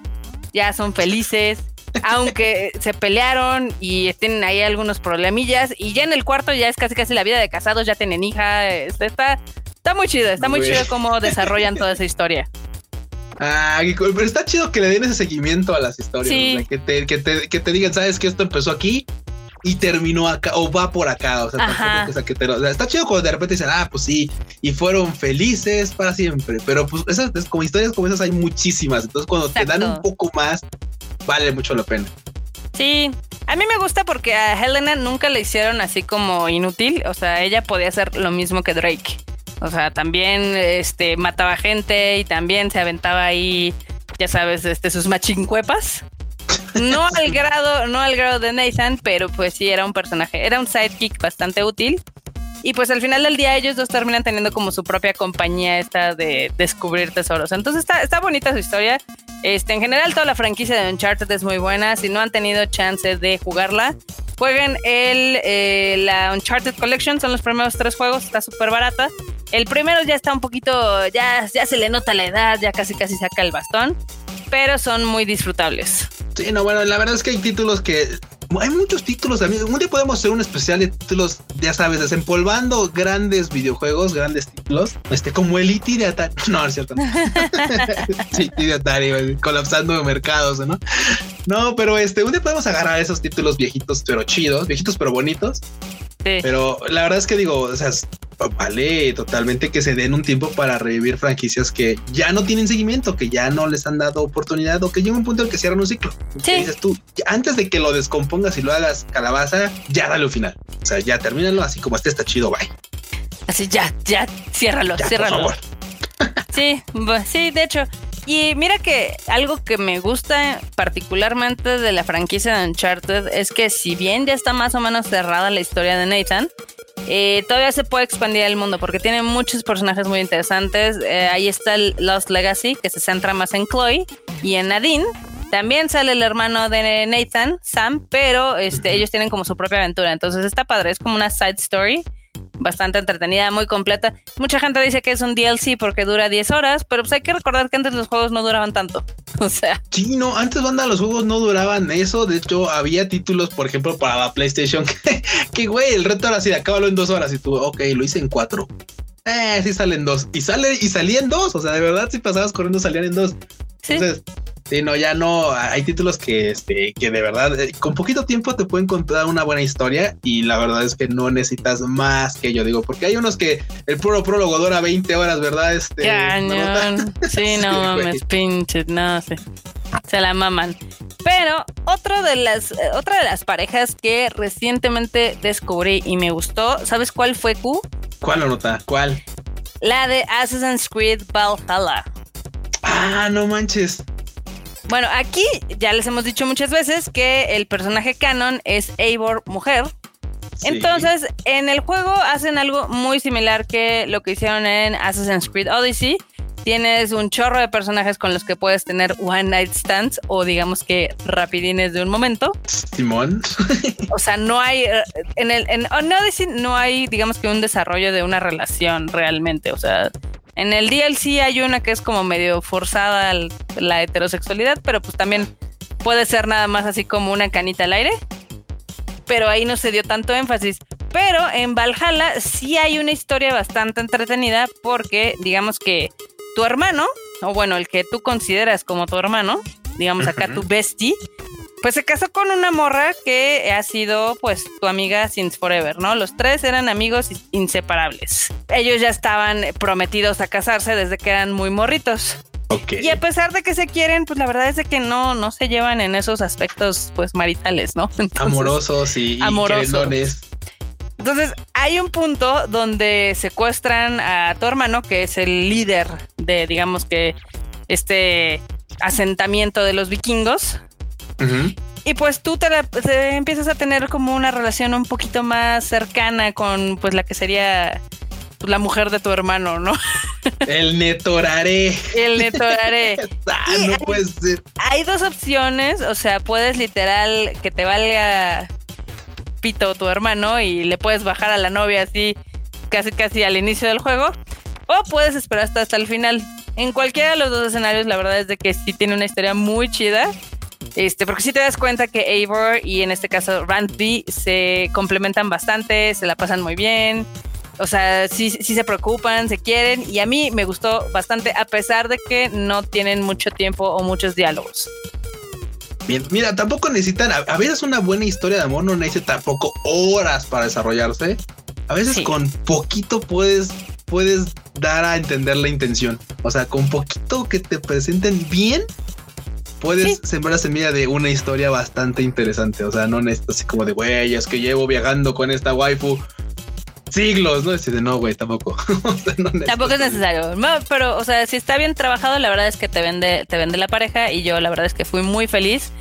ya son felices, aunque se pelearon y tienen ahí algunos problemillas. Y ya en el cuarto ya es casi casi la vida de casados, ya tienen hija, este, está, está muy chido, está muy chido cómo desarrollan toda esa historia. Ah, pero está chido que le den ese seguimiento a las historias. que, te, que, te, que te digan, sabes que esto empezó aquí y terminó acá o va por acá. O sea, que te está chido cuando de repente dicen, ah, pues sí, y fueron felices para siempre. Pero pues esas como historias como esas hay muchísimas. Entonces, cuando te dan un poco más, vale mucho la pena. Sí, a mí me gusta porque a Helena nunca le hicieron así como inútil. O sea, ella podía hacer lo mismo que Drake. O sea, también este, mataba gente y también se aventaba ahí, ya sabes, este, sus machincuepas. No al grado, no al grado de Nathan, pero pues sí era un personaje, era un sidekick bastante útil. Y pues al final del día ellos dos terminan teniendo como su propia compañía esta de descubrir tesoros. Entonces está, está bonita su historia. Este, en general toda la franquicia de Uncharted es muy buena. Si no han tenido chance de jugarla, jueguen el, eh, la Uncharted Collection. Son los primeros tres juegos. Está súper barata. El primero ya está un poquito, ya, ya se le nota la edad, ya casi casi saca el bastón. Pero son muy disfrutables. Sí, no, bueno, la verdad es que hay títulos que hay muchos títulos también. Un día podemos hacer un especial de títulos, ya sabes, desempolvando grandes videojuegos, grandes títulos, este como el IT e de Atari. No, es cierto. sí, e de Atari, colapsando mercados, ¿no? No, pero este, un día podemos agarrar esos títulos viejitos, pero chidos, viejitos, pero bonitos. Pero la verdad es que digo, o sea, vale totalmente que se den un tiempo para revivir franquicias que ya no tienen seguimiento, que ya no les han dado oportunidad o que llega un punto en el que cierran un ciclo. Sí. Dices tú, antes de que lo descompongas y lo hagas calabaza, ya dale un final. O sea, ya termínalo así como este está chido, bye. Así ya, ya, ciérralo, ciérralo. Sí, sí, de hecho. Y mira que algo que me gusta particularmente de la franquicia de Uncharted es que si bien ya está más o menos cerrada la historia de Nathan, eh, todavía se puede expandir el mundo porque tiene muchos personajes muy interesantes. Eh, ahí está el Lost Legacy, que se centra más en Chloe y en Nadine. También sale el hermano de Nathan, Sam, pero este, ellos tienen como su propia aventura. Entonces está padre, es como una side story bastante entretenida, muy completa. Mucha gente dice que es un DLC porque dura 10 horas, pero pues hay que recordar que antes los juegos no duraban tanto. O sea. Sí, no, antes banda los juegos no duraban eso. De hecho, había títulos, por ejemplo, para la PlayStation que, güey, el reto era así, acábalo en dos horas y tú, ok, lo hice en cuatro. Eh, sí salen dos. Y sale, y salían dos. O sea, de verdad, si pasabas corriendo salían en dos. Entonces, Sí, no, ya no. Hay títulos que, este, que de verdad, eh, con poquito tiempo te pueden contar una buena historia y la verdad es que no necesitas más que yo digo, porque hay unos que el puro prólogo dura 20 horas, ¿verdad? Este, Cañón. Sí, no mames, pinches, no sé. Se la maman. Pero otro de las, eh, otra de las parejas que recientemente descubrí y me gustó, ¿sabes cuál fue Q? ¿Cuál nota? ¿Cuál? La de Assassin's Creed Valhalla. Ah, no manches. Bueno, aquí ya les hemos dicho muchas veces que el personaje canon es Eivor mujer. Entonces, en el juego hacen algo muy similar que lo que hicieron en Assassin's Creed Odyssey. Tienes un chorro de personajes con los que puedes tener one night stands o digamos que rapidines de un momento. Simón. o sea, no hay en el en Odyssey no hay digamos que un desarrollo de una relación realmente, o sea, en el DLC hay una que es como medio forzada la heterosexualidad, pero pues también puede ser nada más así como una canita al aire. Pero ahí no se dio tanto énfasis. Pero en Valhalla sí hay una historia bastante entretenida porque digamos que tu hermano, o bueno, el que tú consideras como tu hermano, digamos acá tu bestie, pues se casó con una morra que ha sido pues tu amiga since forever, ¿no? Los tres eran amigos inseparables. Ellos ya estaban prometidos a casarse desde que eran muy morritos. Okay. Y a pesar de que se quieren, pues la verdad es de que no, no se llevan en esos aspectos pues maritales, ¿no? amorosos y, amorosos. Entonces, hay un punto donde secuestran a tu hermano, que es el líder de, digamos que, este asentamiento de los vikingos. Y pues tú te, empiezas a tener como una relación un poquito más cercana con pues la que sería pues, la mujer de tu hermano, ¿no? El netoraré. El netoraré. ah, no puede ser. Hay dos opciones, o sea, puedes literal que te valga pito tu hermano y le puedes bajar a la novia así casi casi al inicio del juego o puedes esperar hasta, hasta el final. En cualquiera de los dos escenarios, la verdad es de que sí tiene una historia muy chida este, porque si te das cuenta que Eivor y en este caso Randy se complementan bastante, se la pasan muy bien. O sea, sí, sí se preocupan, se quieren. Y a mí me gustó bastante, a pesar de que no tienen mucho tiempo o muchos diálogos. Bien, mira, tampoco necesitan, a, veces una buena historia de amor no necesita tampoco horas para desarrollarse. A veces con poquito puedes, puedes dar a entender la intención. O sea, con poquito que te presenten bien, puedes sembrar la semilla de una historia bastante interesante. O sea, no necesitas así como de, güey, es que llevo viajando con esta waifu siglos, ¿no? Dice, no, güey, tampoco. tampoco es necesario. No, pero, o sea, si está bien trabajado, la verdad es que te vende, te vende la pareja y yo la verdad es que fui muy feliz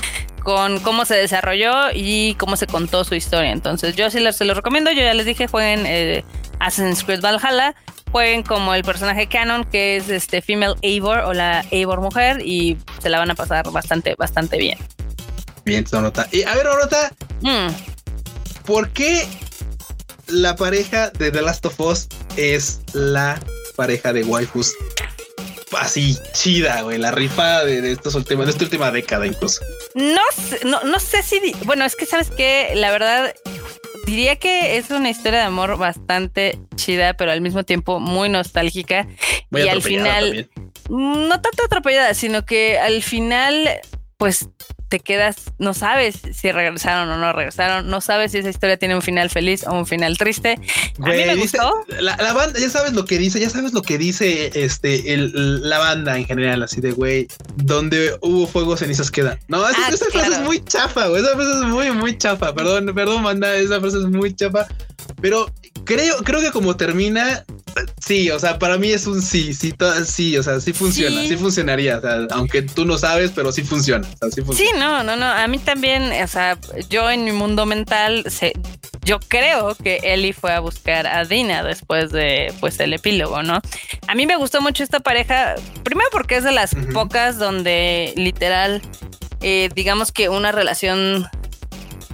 con cómo se desarrolló y cómo se contó su historia. Entonces, yo sí se lo recomiendo. Yo ya les dije, jueguen eh, Assassin's Creed Valhalla jueguen como el personaje canon que es este female Eivor o la Eivor mujer y se la van a pasar bastante, bastante bien. Bien, Sonota. Y a ver, Sonota, mm. ¿por qué la pareja de The Last of Us es la pareja de waifus así chida, güey, la rifa de, estos últimos, de esta última década incluso. No no, no sé si, bueno, es que sabes que la verdad diría que es una historia de amor bastante chida, pero al mismo tiempo muy nostálgica. y al final, no tanto atropellada, sino que al final, pues te quedas, no sabes si regresaron o no regresaron, no sabes si esa historia tiene un final feliz o un final triste. a mí me gustó. La, banda, ya sabes lo que dice, ya sabes lo que dice este el, la banda en general, así de güey, donde hubo fuego, cenizas quedan. No, esa, ah, frase es muy chafa, güey. Esa frase es muy, muy chafa. Perdón, perdón, banda, esa frase es muy chafa. Pero creo, creo que como termina, sí, o sea, para mí es un sí, sí, sí, o sea, sí funciona, sí, funcionaría, o sea, aunque tú no sabes, pero sí funciona, sí no, no, no, a mí también, o sea, yo en mi mundo mental, yo creo que Ellie fue a buscar a Dina después de, pues, el epílogo, ¿no? A mí me gustó mucho esta pareja, primero porque es de las pocas donde literal eh, digamos que una relación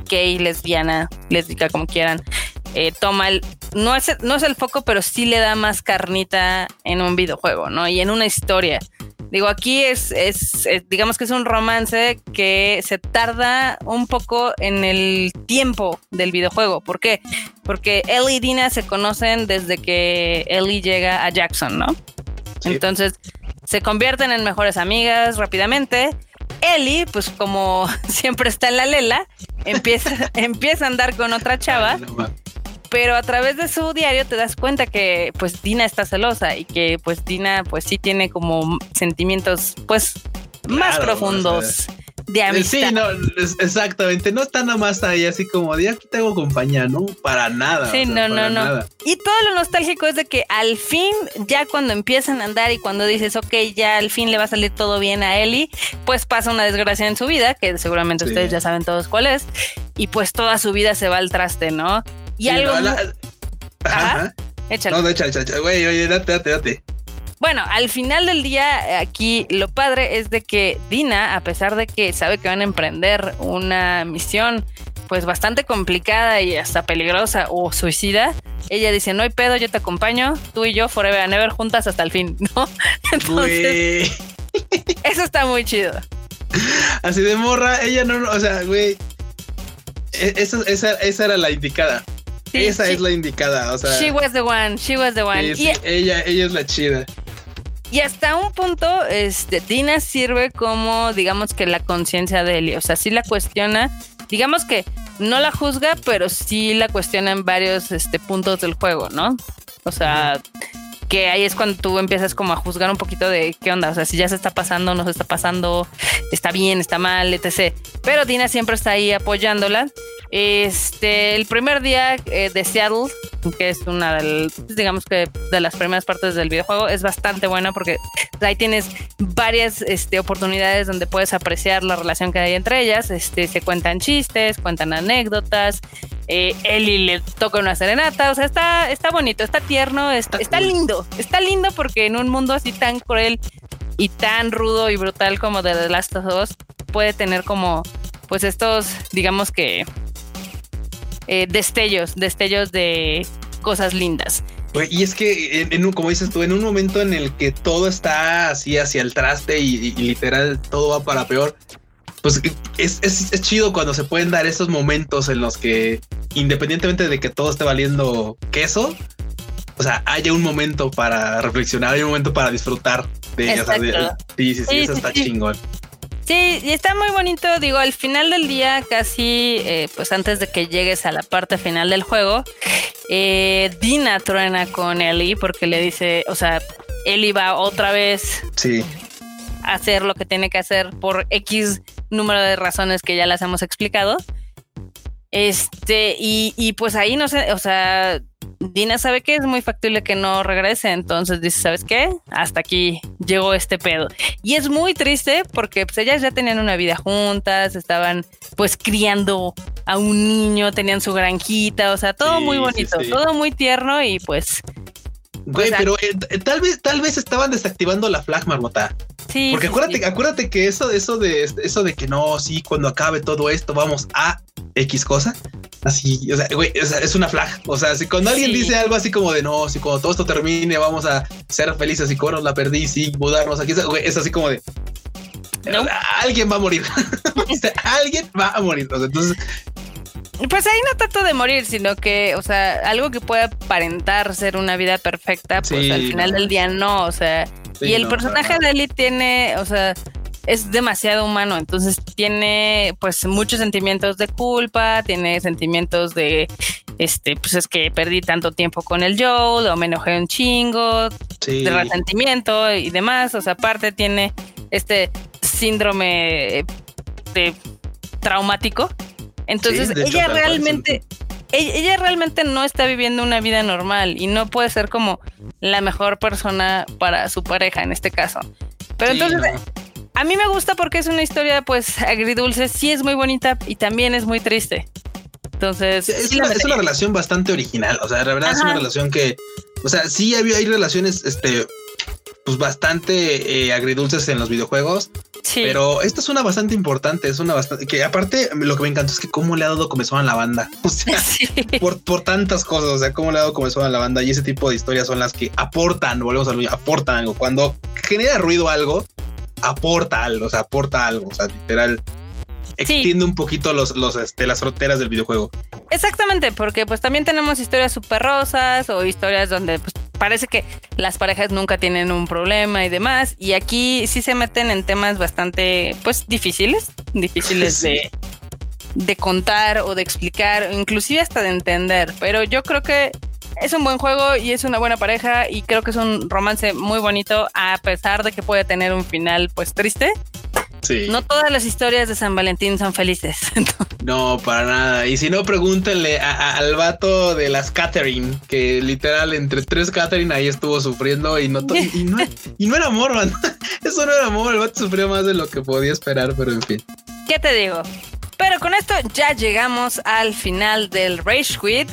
gay, lesbiana, lésbica, como quieran, eh, toma el, no es, no es el foco, pero sí le da más carnita en un videojuego, ¿no? Y en una historia. Digo, aquí es, es, digamos que es un romance que se tarda un poco en el tiempo del videojuego. ¿Por qué? Porque Ellie y Dina se conocen desde que Ellie llega a Jackson, ¿no? Entonces se convierten en mejores amigas rápidamente. Ellie, pues como siempre está en la lela, empieza, empieza a andar con otra chava pero a través de su diario te das cuenta que pues Dina está celosa y que pues Dina pues sí tiene como sentimientos pues más profundos. de amistad. Sí, no, exactamente. No está nada más ahí así como de aquí tengo compañía, ¿no? Para nada. Sí, no, no, no. Y todo lo nostálgico es de que al fin, ya cuando empiezan a andar y cuando dices, ok, ya al fin le va a salir todo bien a Ellie, pues pasa una desgracia en su vida, que seguramente ustedes ya saben todos cuál es, y pues toda su vida se va al traste, ¿no? Y algo. Ajá. Échale. No, échale, échale. Güey, oye, date, date, date. Bueno, al final del día, aquí lo padre es de que Dina, a pesar de que sabe que van a emprender una misión pues bastante complicada y hasta peligrosa o suicida, ella dice, no hay pedo, yo te acompaño, tú y yo forever and ever juntas hasta el fin, ¿no? Entonces, eso está muy chido. Así de morra, ella no, o sea, güey, e, esa, esa, esa era la indicada. Esa es la indicada, o sea. She was the one, she was the one. ella, ella es la chida. Y hasta un punto, este, Dina sirve como, digamos que la conciencia de Ellie. O sea, sí la cuestiona. Digamos que no la juzga, pero sí la cuestiona en varios este, puntos del juego, ¿no? O sea, que ahí es cuando tú empiezas como a juzgar un poquito de qué onda, o sea, si ya se está pasando, no se está pasando, está bien, está mal, etc. Pero Dina siempre está ahí apoyándola este, el primer día eh, de Seattle, que es una de, digamos que de las primeras partes del videojuego, es bastante buena porque ahí tienes varias este, oportunidades donde puedes apreciar la relación que hay entre ellas. Este, se cuentan chistes, cuentan anécdotas. Eh, Ellie le toca una serenata, o sea, está, está bonito, está tierno, está, está lindo, está lindo porque en un mundo así tan cruel y tan rudo y brutal como de The Last of Us puede tener como pues estos digamos que eh, destellos, destellos de cosas lindas. Y es que, en, como dices tú, en un momento en el que todo está así hacia el traste y, literal todo va para peor, pues es, es, chido cuando se pueden dar esos momentos en los que, independientemente de que todo esté valiendo queso, o sea, haya un momento para reflexionar, hay un momento para disfrutar de, o sí, sí, sí, eso está chingón. Sí, y está muy bonito. Digo, al final del día, casi, eh, pues antes de que llegues a la parte final del juego, eh, Dina truena con Ellie porque le dice, o sea, Ellie va otra vez sí. a hacer lo que tiene que hacer por X número de razones que ya las hemos explicado. Este, y, y pues ahí no sé, o sea, Dina sabe que es muy factible que no regrese, entonces dice, ¿sabes qué? Hasta aquí llegó este pedo. Y es muy triste porque pues ellas ya tenían una vida juntas, estaban pues criando a un niño, tenían su granjita, o sea, todo muy bonito, todo muy tierno y pues... Güey, pero eh, tal vez, tal vez estaban desactivando la flag marmota. Sí. Porque acuérdate, acuérdate que eso, eso de eso de que no, sí, cuando acabe todo esto, vamos a X cosa. Así, o sea, güey, es una flag. O sea, si cuando alguien dice algo así como de no, si cuando todo esto termine, vamos a ser felices y como la perdí, sí, mudarnos aquí, es así como de alguien va a morir. alguien va a morir. entonces, pues ahí no tanto de morir, sino que, o sea, algo que pueda aparentar ser una vida perfecta, pues al final del día no, o sea, y el personaje de Ellie tiene, o sea, es demasiado humano, entonces tiene pues muchos sentimientos de culpa, tiene sentimientos de, este, pues es que perdí tanto tiempo con el Joel o me enojé un chingo, de resentimiento y demás, o sea, aparte tiene este síndrome de traumático, entonces ella realmente... Ella, realmente no está viviendo una vida normal y no puede ser como la mejor persona para su pareja en este caso. Pero entonces, a mí me gusta porque es una historia pues agridulce, sí es muy bonita y también es muy triste. Entonces... es, una, relación bastante original, o sea, la verdad es una relación que, o sea, sí hay, hay relaciones, este, pues bastante eh, agridulces en los videojuegos. Sí. Pero esta es una bastante importante, es una bastante que aparte lo que me encantó es que cómo le ha dado comezón a la banda, o sea, por, por tantas cosas, o sea, cómo le ha dado comezón a la banda y ese tipo de historias son las que aportan, volvemos a lo aportan algo. Cuando genera ruido algo, aporta algo, o sea, aporta algo, o sea, literal extiende un poquito los, los, este, las fronteras del videojuego. Exactamente, porque pues también tenemos historias súper rosas o historias donde pues, parece que las parejas nunca tienen un problema y demás. Y aquí sí se meten en temas bastante pues difíciles, difíciles de, de contar o de explicar, inclusive hasta de entender. Pero yo creo que es un buen juego y es una buena pareja y creo que es un romance muy bonito a pesar de que puede tener un final pues triste. No todas las historias de San Valentín son felices. no, para nada. Y si no, pregúntenle al vato de las Catherine, que literal entre tres Catherine ahí estuvo sufriendo y no, y, no, era amor, man. Eso no era amor. El vato sufrió más de lo que podía esperar, pero en fin. ¿Qué te digo? Pero con esto ya llegamos al final del Rage Quit.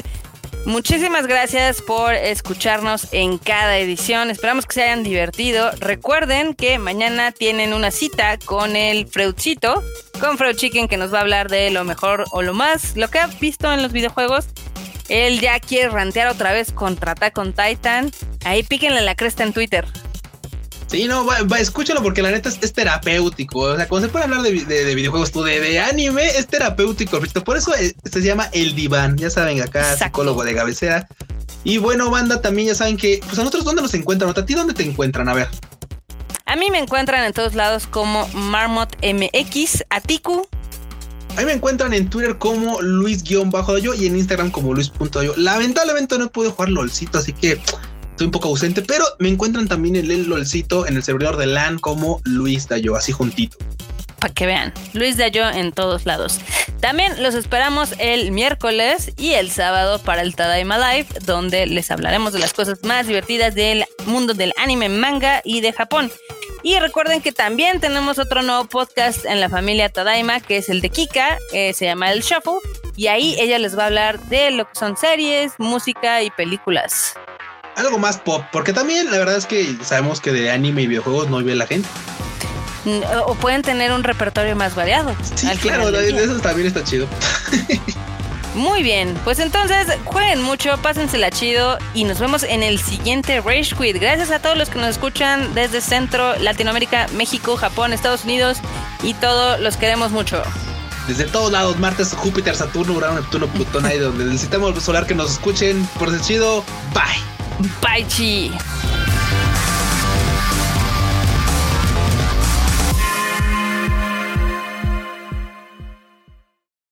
Muchísimas gracias por escucharnos en cada edición. Esperamos que se hayan divertido. Recuerden que mañana tienen una cita con el Freudcito, con Freud Chicken, que nos va a hablar de lo mejor o lo más, lo que ha visto en los videojuegos. Él ya quiere rantear otra vez contra Attack on Titan. Ahí píquenle la cresta en Twitter. Sí, no, va, escúchalo porque la neta es, terapéutico. O sea, cuando se puede hablar de, videojuegos, tú de, anime, es terapéutico. Por eso eh, se llama El Diván. Ya saben, acá psicólogo de cabecera. Y bueno, banda, también ya saben que, pues a nosotros, ¿dónde nos encuentran? ¿A ti dónde te encuentran? A ver. A mí me encuentran en todos lados como Marmot MX, Atiku. A mí me encuentran en Twitter como Luis-yo y en Instagram como Luis.yo. Lamentablemente no puedo jugar LOLcito, así que un poco ausente, pero me encuentran también en el LOLcito en el servidor de LAN como Luis Dayo, así juntito. Para que vean, Luis Dayo en todos lados. También los esperamos el miércoles y el sábado para el Tadaima Live, donde les hablaremos de las cosas más divertidas del mundo del anime, manga y de Japón. Y recuerden que también tenemos otro nuevo podcast en la familia Tadaima, que es el de Kika, se llama El Shuffle, y ahí ella les va a hablar de lo que son series, música y películas algo más pop, porque también la verdad es que sabemos que de anime y videojuegos no vive la gente. Mm, o pueden tener un repertorio más variado. Sí, claro, eso también está chido. Muy bien, pues entonces jueguen mucho, pásensela chido y nos vemos en el siguiente Rage Quit. Gracias a todos los que nos escuchan desde Centro, Latinoamérica, México, Japón, Estados Unidos y todos los queremos mucho. Desde todos lados, Martes, Júpiter, Saturno, Urano, Neptuno, Plutón, ahí donde necesitamos solar que nos escuchen. Por ser chido, bye. 白起